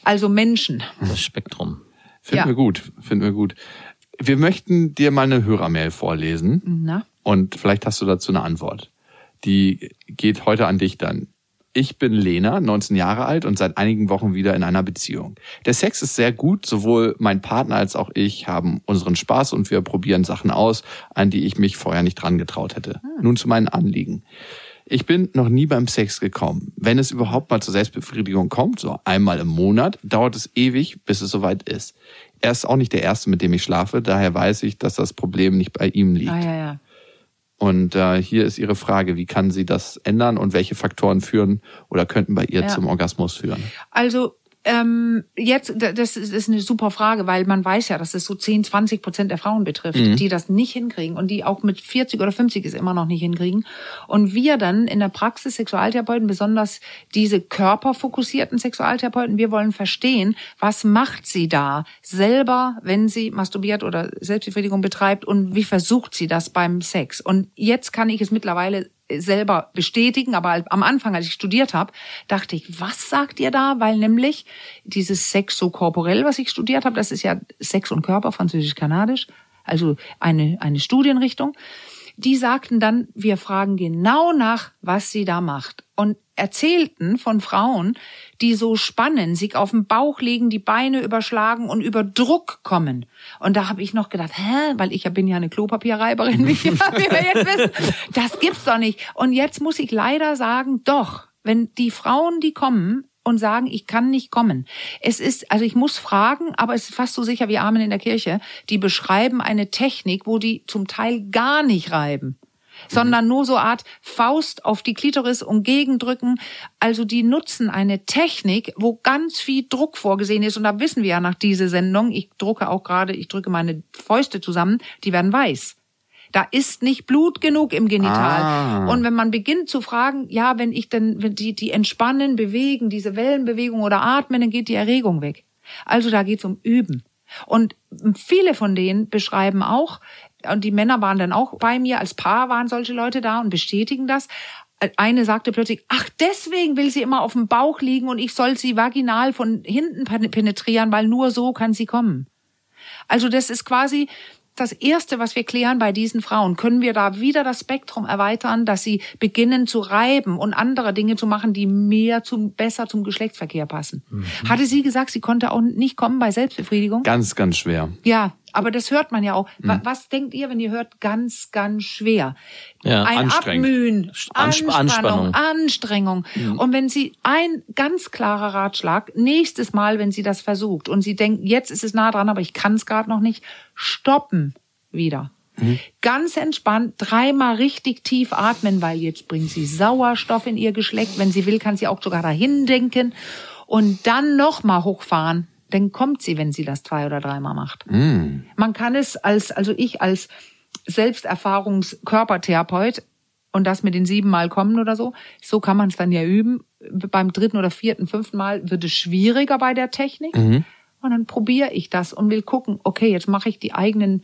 Speaker 2: Also Menschen.
Speaker 3: Das Spektrum.
Speaker 1: Finden
Speaker 2: Ja.
Speaker 1: wir gut, finden wir gut. Wir möchten dir mal eine Hörermail vorlesen.
Speaker 2: Na?
Speaker 1: Und vielleicht hast du dazu eine Antwort. Die geht heute an dich dann. Ich bin Lena, 19 Jahre alt und seit einigen Wochen wieder in einer Beziehung. Der Sex ist sehr gut, sowohl mein Partner als auch ich haben unseren Spaß und wir probieren Sachen aus, an die ich mich vorher nicht dran getraut hätte. Nun zu meinen Anliegen. Ich bin noch nie beim Sex gekommen. Wenn es überhaupt mal zur Selbstbefriedigung kommt, so einmal im Monat, dauert es ewig, bis es soweit ist. Er ist auch nicht der Erste, mit dem ich schlafe, daher weiß ich, dass das Problem nicht bei ihm liegt.
Speaker 2: Ah, ja, ja.
Speaker 1: Und äh, hier ist Ihre Frage, wie kann sie das ändern und welche Faktoren führen oder könnten bei ihr
Speaker 2: Ja.
Speaker 1: zum Orgasmus führen?
Speaker 2: Also ähm, jetzt, da- das ist, ist eine super Frage, weil man weiß ja, dass es so 10, 20 Prozent der Frauen betrifft, die das nicht hinkriegen und die auch mit 40 oder 50 es immer noch nicht hinkriegen. Und wir dann in der Praxis Sexualtherapeuten, besonders diese körperfokussierten Sexualtherapeuten, wir wollen verstehen, was macht sie da selber, wenn sie masturbiert oder Selbstbefriedigung betreibt und wie versucht sie das beim Sex. Und jetzt kann ich es mittlerweile selber bestätigen, aber am Anfang, als ich studiert habe, dachte ich, was sagt ihr da? Weil nämlich dieses Sex so korporell, was ich studiert habe, das ist ja Sex und Körper, französisch-kanadisch, also eine, eine Studienrichtung. Die sagten dann, wir fragen genau nach, was sie da macht. Und erzählten von Frauen, die so spannen, sich auf den Bauch legen, die Beine überschlagen und über Druck kommen. Und da habe ich noch gedacht, hä, weil ich ja bin ja eine Klopapierreiberin, wie wir jetzt wissen. Das gibt's doch nicht. Und jetzt muss ich leider sagen, doch, wenn die Frauen, die kommen und sagen, ich kann nicht kommen. Es ist, also ich muss fragen, aber es ist fast so sicher wie Amen in der Kirche. Die beschreiben eine Technik, wo die zum Teil gar nicht reiben sondern nur so Art Faust auf die Klitoris und gegendrücken. Also die nutzen eine Technik, wo ganz viel Druck vorgesehen ist. Und da wissen wir ja nach dieser Sendung, ich drucke auch gerade, ich drücke meine Fäuste zusammen, die werden weiß. Da ist nicht Blut genug im Genital.
Speaker 1: Ah.
Speaker 2: Und wenn man beginnt zu fragen, ja, wenn ich denn, wenn die, die entspannen, bewegen, diese Wellenbewegung oder atmen, dann geht die Erregung weg. Also da geht's um Üben. Und viele von denen beschreiben auch, und die Männer waren dann auch bei mir, als Paar waren solche Leute da und bestätigen das. Eine sagte plötzlich, ach, deswegen will sie immer auf dem Bauch liegen und ich soll sie vaginal von hinten penetrieren, weil nur so kann sie kommen. Also das ist quasi, das Erste, was wir klären bei diesen Frauen, können wir da wieder das Spektrum erweitern, dass sie beginnen zu reiben und andere Dinge zu machen, die mehr zum, besser zum Geschlechtsverkehr passen. Mhm. Hatte sie gesagt, sie konnte auch nicht kommen bei Selbstbefriedigung?
Speaker 1: Ganz, ganz schwer.
Speaker 2: Ja, aber das hört man ja auch. Mhm. Was denkt ihr, wenn ihr hört, ganz, ganz schwer?
Speaker 1: Ja,
Speaker 2: ein Abmühen, Ansp Anspannung, Anstrengung. Mhm. Und wenn sie ein ganz klarer Ratschlag, nächstes Mal, wenn sie das versucht und sie denkt, jetzt ist es nah dran, aber ich kann es gerade noch nicht, stoppen wieder. Mhm. Ganz entspannt, dreimal richtig tief atmen, weil jetzt bringt sie Sauerstoff in ihr Geschlecht. Wenn sie will, kann sie auch sogar dahin denken. Und dann nochmal hochfahren dann kommt sie, wenn sie das zwei oder dreimal macht. Mm. Man kann es als, also ich als Selbsterfahrungskörpertherapeut und das mit den sieben Mal kommen oder so, so kann man es dann ja üben. Beim dritten oder vierten, fünften Mal wird es schwieriger bei der Technik. Mhm. Und dann probiere ich das und will gucken, okay, jetzt mache ich die eigenen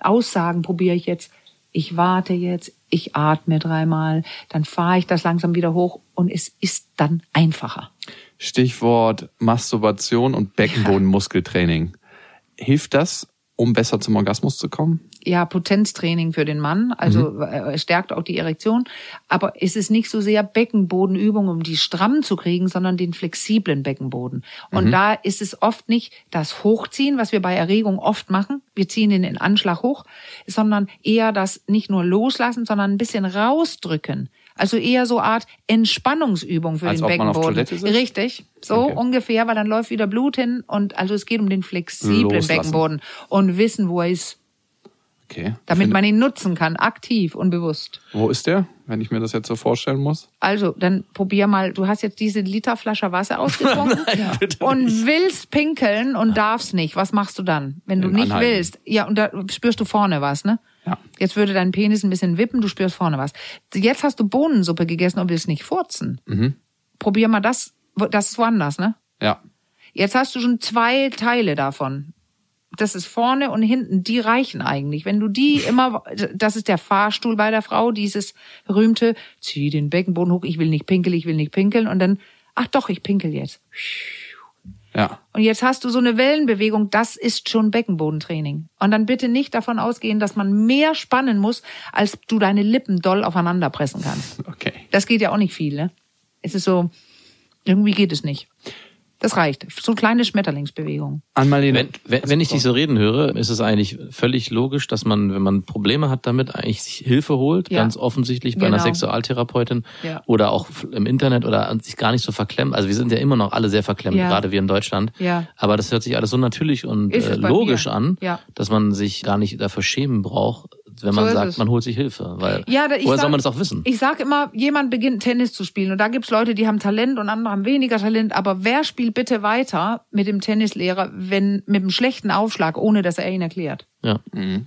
Speaker 2: Aussagen, probiere ich jetzt. Ich warte jetzt, ich atme dreimal, dann fahre ich das langsam wieder hoch und es ist dann einfacher.
Speaker 1: Stichwort Masturbation und Beckenbodenmuskeltraining. Hilft das, um besser zum Orgasmus zu kommen?
Speaker 2: Ja, Potenztraining für den Mann, also mhm. Äh, stärkt auch die Erektion. Aber es ist nicht so sehr Beckenbodenübung, um die stramm zu kriegen, sondern den flexiblen Beckenboden. Und mhm. da ist es oft nicht das Hochziehen, was wir bei Erregung oft machen. Wir ziehen ihn in Anschlag hoch, sondern eher das nicht nur loslassen, sondern ein bisschen rausdrücken. Also eher so Art Entspannungsübung für Als den ob Beckenboden. Man auf Toilette sitzt? Richtig, so okay. ungefähr, weil dann läuft wieder Blut hin und also es geht um den flexiblen Loslassen. Beckenboden und wissen, wo er ist.
Speaker 1: Okay.
Speaker 2: Damit man ihn nutzen kann, aktiv und bewusst.
Speaker 1: Wo ist der, wenn ich mir das jetzt so vorstellen muss?
Speaker 2: Also, dann probier mal, du hast jetzt diese Literflasche Wasser ausgetrunken und nicht. willst pinkeln und darfst nicht. Was machst du dann? Wenn du nicht Anhalten. willst, ja, und da spürst du vorne was, ne? Ja. Jetzt würde dein Penis ein bisschen wippen, du spürst vorne was. Jetzt hast du Bohnensuppe gegessen und willst nicht furzen. Mhm. Probier mal das, das ist woanders, ne?
Speaker 1: Ja.
Speaker 2: Jetzt hast du schon zwei Teile davon. Das ist vorne und hinten, die reichen eigentlich. Wenn du die immer, das ist der Fahrstuhl bei der Frau, dieses berühmte, zieh den Beckenboden hoch, ich will nicht pinkeln, ich will nicht pinkeln und dann, ach doch, ich pinkel jetzt.
Speaker 1: Ja.
Speaker 2: Und jetzt hast du so eine Wellenbewegung, das ist schon Beckenbodentraining. Und dann bitte nicht davon ausgehen, dass man mehr spannen muss, als du deine Lippen doll aufeinander pressen kannst.
Speaker 1: Okay.
Speaker 2: Das geht ja auch nicht viel, ne? Es ist so, irgendwie geht es nicht. Das reicht. So kleine Schmetterlingsbewegung.
Speaker 3: Anmalene. Wenn, wenn, wenn ich dich so reden höre, ist es eigentlich völlig logisch, dass man, wenn man Probleme hat damit, eigentlich sich Hilfe holt, ja. ganz offensichtlich bei genau. einer Sexualtherapeutin ja. oder auch im Internet oder sich gar nicht so verklemmt. Also wir sind ja immer noch alle sehr verklemmt, ja. gerade wir in Deutschland.
Speaker 2: Ja.
Speaker 3: Aber das hört sich alles so natürlich und äh, logisch an, dass man sich gar nicht dafür schämen braucht, wenn man so sagt, man holt sich Hilfe. Weil,
Speaker 2: ja,
Speaker 3: woher sag, soll man das auch wissen?
Speaker 2: Ich sag immer, jemand beginnt Tennis zu spielen und da gibt's Leute, die haben Talent und andere haben weniger Talent. Aber wer spielt bitte weiter mit dem Tennislehrer, wenn mit einem schlechten Aufschlag, ohne dass er ihn erklärt?
Speaker 3: Ja. Mhm.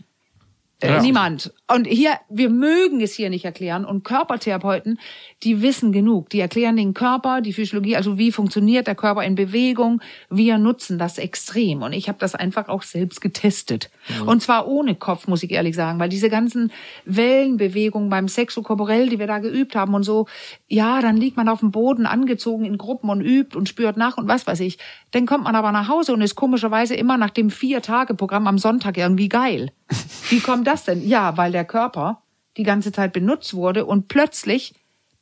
Speaker 2: Äh, ja. Niemand. Und hier, wir mögen es hier nicht erklären. Und Körpertherapeuten, die wissen genug. Die erklären den Körper, die Physiologie, also wie funktioniert der Körper in Bewegung. Wir nutzen das extrem. Und ich habe das einfach auch selbst getestet. Mhm. Und zwar ohne Kopf, muss ich ehrlich sagen, weil diese ganzen Wellenbewegungen beim Sexokorporell, die wir da geübt haben und so, ja, dann liegt man auf dem Boden angezogen in Gruppen und übt und spürt nach und was weiß ich. Dann kommt man aber nach Hause und ist komischerweise immer nach dem Vier-Tage-Programm am Sonntag irgendwie geil. Wie kommt das denn? Ja, weil der Körper die ganze Zeit benutzt wurde und plötzlich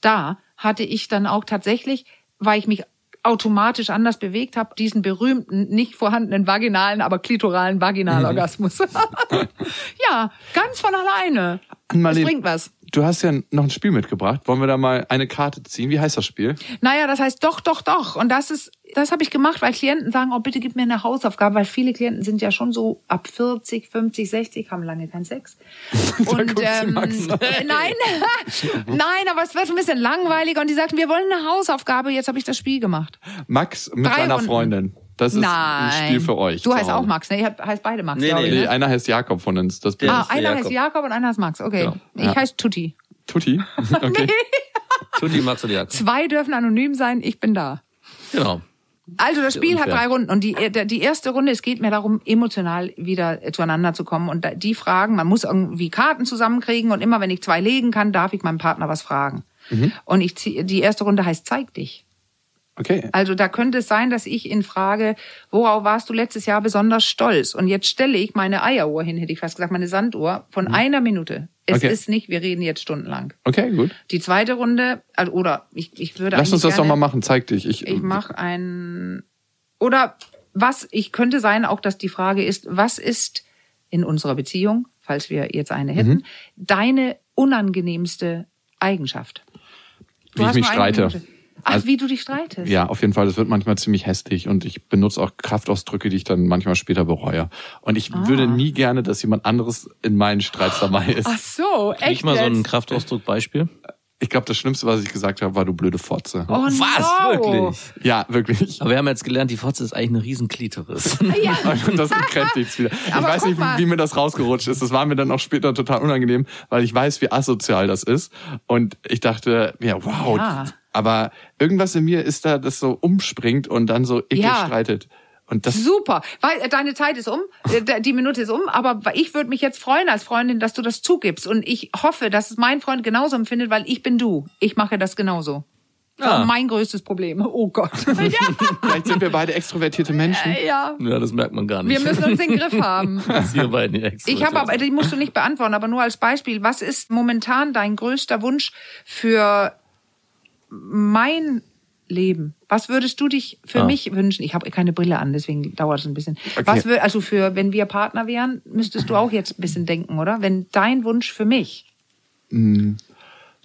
Speaker 2: da hatte ich dann auch tatsächlich, weil ich mich automatisch anders bewegt habe, diesen berühmten, nicht vorhandenen vaginalen, aber klitoralen Vaginalorgasmus. ja, ganz von alleine.
Speaker 1: Das bringt was. Du hast ja noch ein Spiel mitgebracht. Wollen wir da mal eine Karte ziehen? Wie heißt das Spiel?
Speaker 2: Naja, das heißt doch, doch, doch. Und das ist, das habe ich gemacht, weil Klienten sagen, oh, bitte gib mir eine Hausaufgabe, weil viele Klienten sind ja schon so ab 40, 50, 60, haben lange keinen Sex. Und ähm, nein, nein, aber es wird ein bisschen langweiliger und die sagten, wir wollen eine Hausaufgabe, jetzt habe ich das Spiel gemacht.
Speaker 1: Max mit Drei seiner Runden. Freundin. Das ist Nein. ein Spiel für euch.
Speaker 2: Du heißt auch Max, ne? Ihr heißt beide Max.
Speaker 1: Nee, nee, nee. Ne? Einer heißt Jakob von uns. Das
Speaker 2: ah, einer Jakob. heißt Jakob und einer heißt Max. Okay. Genau. Ich ja. heiße Tutti.
Speaker 1: Tutti? Okay.
Speaker 3: Tutti, Max und Jakob.
Speaker 2: Zwei dürfen anonym sein, ich bin da.
Speaker 3: Genau.
Speaker 2: Also das Spiel hat drei Runden und die, die erste Runde, es geht mir darum, emotional wieder zueinander zu kommen und die Fragen, man muss irgendwie Karten zusammenkriegen und immer wenn ich zwei legen kann, darf ich meinem Partner was fragen. Und ich zieh, die erste Runde heißt Zeig dich.
Speaker 1: Okay.
Speaker 2: Also da könnte es sein, dass ich in Frage, worauf warst du letztes Jahr besonders stolz? Und jetzt stelle ich meine Eieruhr hin, hätte ich fast gesagt, meine Sanduhr von einer Minute. Es
Speaker 1: Okay.
Speaker 2: ist nicht, wir reden jetzt stundenlang.
Speaker 1: Okay, gut.
Speaker 2: Die zweite Runde, also, oder ich, ich würde
Speaker 1: Lass uns das doch
Speaker 2: gerne-
Speaker 1: mal machen. Zeig dich. Ich,
Speaker 2: ich mache ein oder was ich könnte sein auch, dass die Frage ist, was ist in unserer Beziehung, falls wir jetzt eine hätten,
Speaker 1: Mhm.
Speaker 2: deine unangenehmste Eigenschaft? Du
Speaker 1: Wie ich mich streite.
Speaker 2: Minute. Ach,
Speaker 1: Also-
Speaker 2: wie du dich streitest.
Speaker 1: Ja, auf jeden Fall. Das wird manchmal ziemlich hässlich und ich benutze auch Kraftausdrücke, die ich dann manchmal später bereue. Und ich
Speaker 2: Ah.
Speaker 1: würde nie gerne, dass jemand anderes in meinen Streits dabei ist.
Speaker 2: Ach so, echt
Speaker 3: Nicht mal so ein? Kraftausdruck-Beispiel.
Speaker 1: Ich glaube, das Schlimmste, was ich gesagt habe, war du blöde Fotze.
Speaker 2: Oh,
Speaker 3: Was?
Speaker 2: no.
Speaker 3: Wirklich?
Speaker 1: Ja, wirklich.
Speaker 3: Aber wir haben jetzt gelernt, die Fotze ist eigentlich eine Riesenklitoris.
Speaker 1: Und das bekräftigt wieder. Ich
Speaker 2: Aber
Speaker 1: weiß nicht,
Speaker 2: mal.
Speaker 1: wie, wie mir das rausgerutscht ist. Das war mir dann auch später total unangenehm, weil ich weiß, wie asozial das ist. Und ich dachte, ja, wow.
Speaker 2: Ja.
Speaker 1: Aber irgendwas in mir ist da, das so umspringt und dann so eklig
Speaker 2: Ja.
Speaker 1: streitet. Und das,
Speaker 2: Super, weil äh, deine Zeit ist um, äh, die Minute ist um, aber ich würde mich jetzt freuen als Freundin, dass du das zugibst und ich hoffe, dass es mein Freund genauso empfindet, weil ich bin du. Ich mache das genauso. Das
Speaker 3: Ah.
Speaker 2: mein größtes Problem. Oh Gott. ja.
Speaker 1: vielleicht sind wir beide extrovertierte Menschen.
Speaker 2: ja.
Speaker 3: ja, das merkt man gar nicht.
Speaker 2: Wir müssen uns in den Griff haben.
Speaker 3: Das hier beiden die
Speaker 2: Ich habe aber, die musst du nicht beantworten, aber nur als Beispiel. Was ist momentan dein größter Wunsch für mein Leben? Was würdest du dich für
Speaker 3: Ah.
Speaker 2: mich wünschen? Ich habe keine Brille an, deswegen dauert es ein bisschen.
Speaker 1: Okay.
Speaker 2: Was wür, also für, wenn wir Partner wären, müsstest du auch jetzt ein bisschen denken, oder? Wenn dein Wunsch für mich.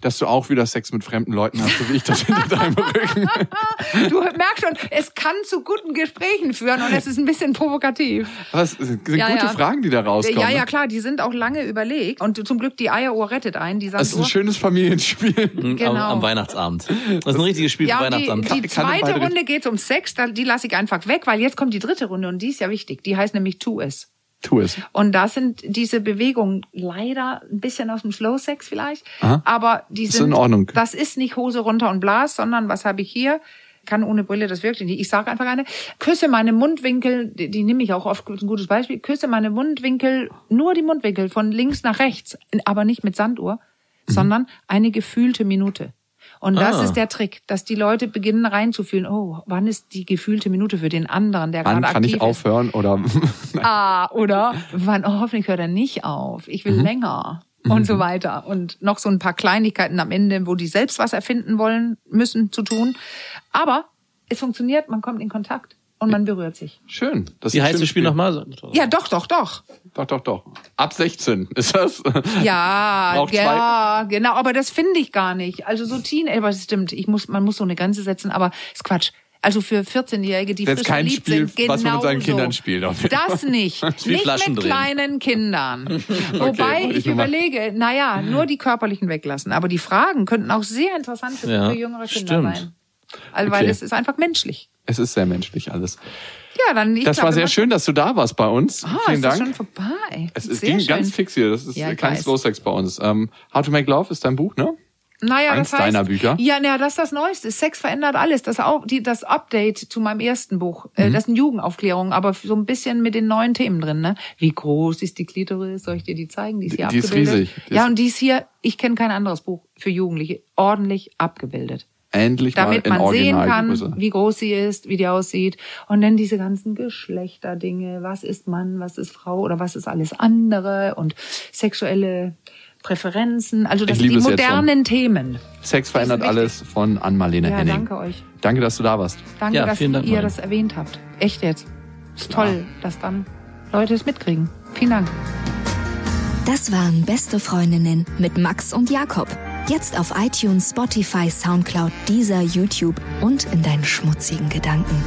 Speaker 1: Dass du auch wieder Sex mit fremden Leuten hast, so wie ich das hinter deinem Rücken.
Speaker 2: Du merkst schon, es kann zu guten Gesprächen führen und es ist ein bisschen provokativ.
Speaker 1: Das sind
Speaker 2: Ja,
Speaker 1: gute
Speaker 2: ja.
Speaker 1: Fragen, die da rauskommen.
Speaker 2: Ja, ja, klar, die sind auch lange überlegt. Und zum Glück die Eieruhr rettet einen, die
Speaker 1: Das ist ein schönes Familienspiel.
Speaker 3: am,
Speaker 2: genau.
Speaker 3: am Weihnachtsabend. Das ist ein richtiges Spiel
Speaker 2: Ja,
Speaker 3: für
Speaker 2: die,
Speaker 3: Weihnachtsabend.
Speaker 2: die
Speaker 1: in
Speaker 2: zweite Runde geht um Sex, die lasse ich einfach weg, weil jetzt kommt die dritte Runde und die ist ja wichtig. Die heißt nämlich Tu es.
Speaker 1: Tu es.
Speaker 2: Und da sind diese Bewegungen leider ein bisschen aus dem Slow Sex vielleicht,
Speaker 1: Aha.
Speaker 2: aber die
Speaker 1: Ist
Speaker 2: sind
Speaker 1: in Ordnung.
Speaker 2: Das ist nicht Hose runter und Blas, sondern was habe ich hier? Kann ohne Brille das wirklich nicht. Ich sage einfach eine, küsse meine Mundwinkel, die, die nehme ich auch oft, ein gutes Beispiel, küsse meine Mundwinkel, nur die Mundwinkel von links nach rechts, aber nicht mit Sanduhr,
Speaker 1: Mhm.
Speaker 2: sondern eine gefühlte Minute. Und das
Speaker 3: Ah.
Speaker 2: ist der Trick, dass die Leute beginnen reinzufühlen, oh, wann ist die gefühlte Minute für den anderen, der
Speaker 1: Wann
Speaker 2: gerade
Speaker 1: kann
Speaker 2: aktiv
Speaker 1: ich aufhören oder
Speaker 2: ist. Ah, oder wann, oh, hoffentlich hört er nicht auf. Ich will länger. Und so weiter. Und noch so ein paar Kleinigkeiten am Ende, wo die selbst was erfinden wollen, müssen zu tun. Aber es funktioniert, man kommt in Kontakt und man berührt sich.
Speaker 1: schön. Das
Speaker 3: Wie heißt das
Speaker 1: schönes
Speaker 3: Spiel nochmal?
Speaker 2: Ja, doch, doch, doch.
Speaker 1: Doch, doch, doch. Ab 16 ist das.
Speaker 2: Ja, ja, genau, aber das finde ich gar nicht. Also so Teen, aber das stimmt, ich muss, man muss so eine Grenze setzen, aber ist Quatsch. Also für 14-Jährige, die
Speaker 1: Das ist
Speaker 2: frisch
Speaker 1: kein
Speaker 2: verliebt
Speaker 1: Spiel,
Speaker 2: sind,
Speaker 1: was man mit seinen. Kindern spielt, auf jeden
Speaker 2: Das nicht.
Speaker 3: wie
Speaker 2: nicht
Speaker 3: Flaschen
Speaker 2: mit
Speaker 3: drehen.
Speaker 2: kleinen Kindern. Wobei
Speaker 1: wollte
Speaker 2: ich
Speaker 1: ich
Speaker 2: überlege, naja, nur die körperlichen weglassen. Aber die Fragen könnten auch sehr interessant für,
Speaker 3: Ja,
Speaker 2: für jüngere Kinder
Speaker 3: stimmt.
Speaker 2: sein. Also, weil
Speaker 1: Okay.
Speaker 2: es ist einfach menschlich.
Speaker 1: Es ist sehr menschlich alles.
Speaker 2: Ja, dann ich
Speaker 1: Das
Speaker 2: glaube,
Speaker 1: war sehr schön, dass du da warst bei uns.
Speaker 2: Ah,
Speaker 1: Vielen
Speaker 2: ist das
Speaker 1: Dank.
Speaker 2: schon vorbei.
Speaker 1: es es ging
Speaker 2: schön.
Speaker 1: ganz fix hier. Das ist
Speaker 2: Ja,
Speaker 1: kein
Speaker 2: weiß.
Speaker 1: Slow Sex bei uns. Ähm, How to Make Love ist dein Buch, ne?
Speaker 2: Naja,
Speaker 1: Eins
Speaker 2: das heißt,
Speaker 1: deiner Bücher?
Speaker 2: Ja, naja, das ist das Neueste. Sex verändert alles. Das auch die, das Update zu meinem ersten Buch.
Speaker 1: Mhm.
Speaker 2: Äh, das ist eine Jugendaufklärung, aber so ein bisschen mit den neuen Themen drin. Ne? Wie groß ist die Klitoris? Soll ich dir die zeigen? Die ist hier
Speaker 1: Die ist
Speaker 2: abgebildet.
Speaker 1: riesig. Die
Speaker 2: ja,
Speaker 1: ist-
Speaker 2: und die ist hier. Ich kenne kein anderes Buch für Jugendliche ordentlich abgebildet.
Speaker 1: Endlich
Speaker 2: Damit
Speaker 1: mal in
Speaker 2: man sehen kann, wie groß sie ist, wie die aussieht. Und dann diese ganzen Geschlechterdinge. Was ist Mann, was ist Frau oder was ist alles andere und sexuelle Präferenzen. Also das
Speaker 1: liebe
Speaker 2: die modernen Themen.
Speaker 1: Sex verändert alles von Ann-Marlene
Speaker 2: Ja,
Speaker 1: Henning.
Speaker 2: danke euch.
Speaker 1: Danke, dass du da warst.
Speaker 2: Danke,
Speaker 3: Ja,
Speaker 2: dass
Speaker 3: vielen Dank,
Speaker 2: ihr
Speaker 3: Marlene.
Speaker 2: das erwähnt habt. Echt jetzt. Ist toll, dass dann Leute es mitkriegen. Vielen Dank.
Speaker 5: Das waren Beste Freundinnen mit Max und Jakob. Jetzt auf iTunes, Spotify, Soundcloud, dieser YouTube und in deinen schmutzigen Gedanken.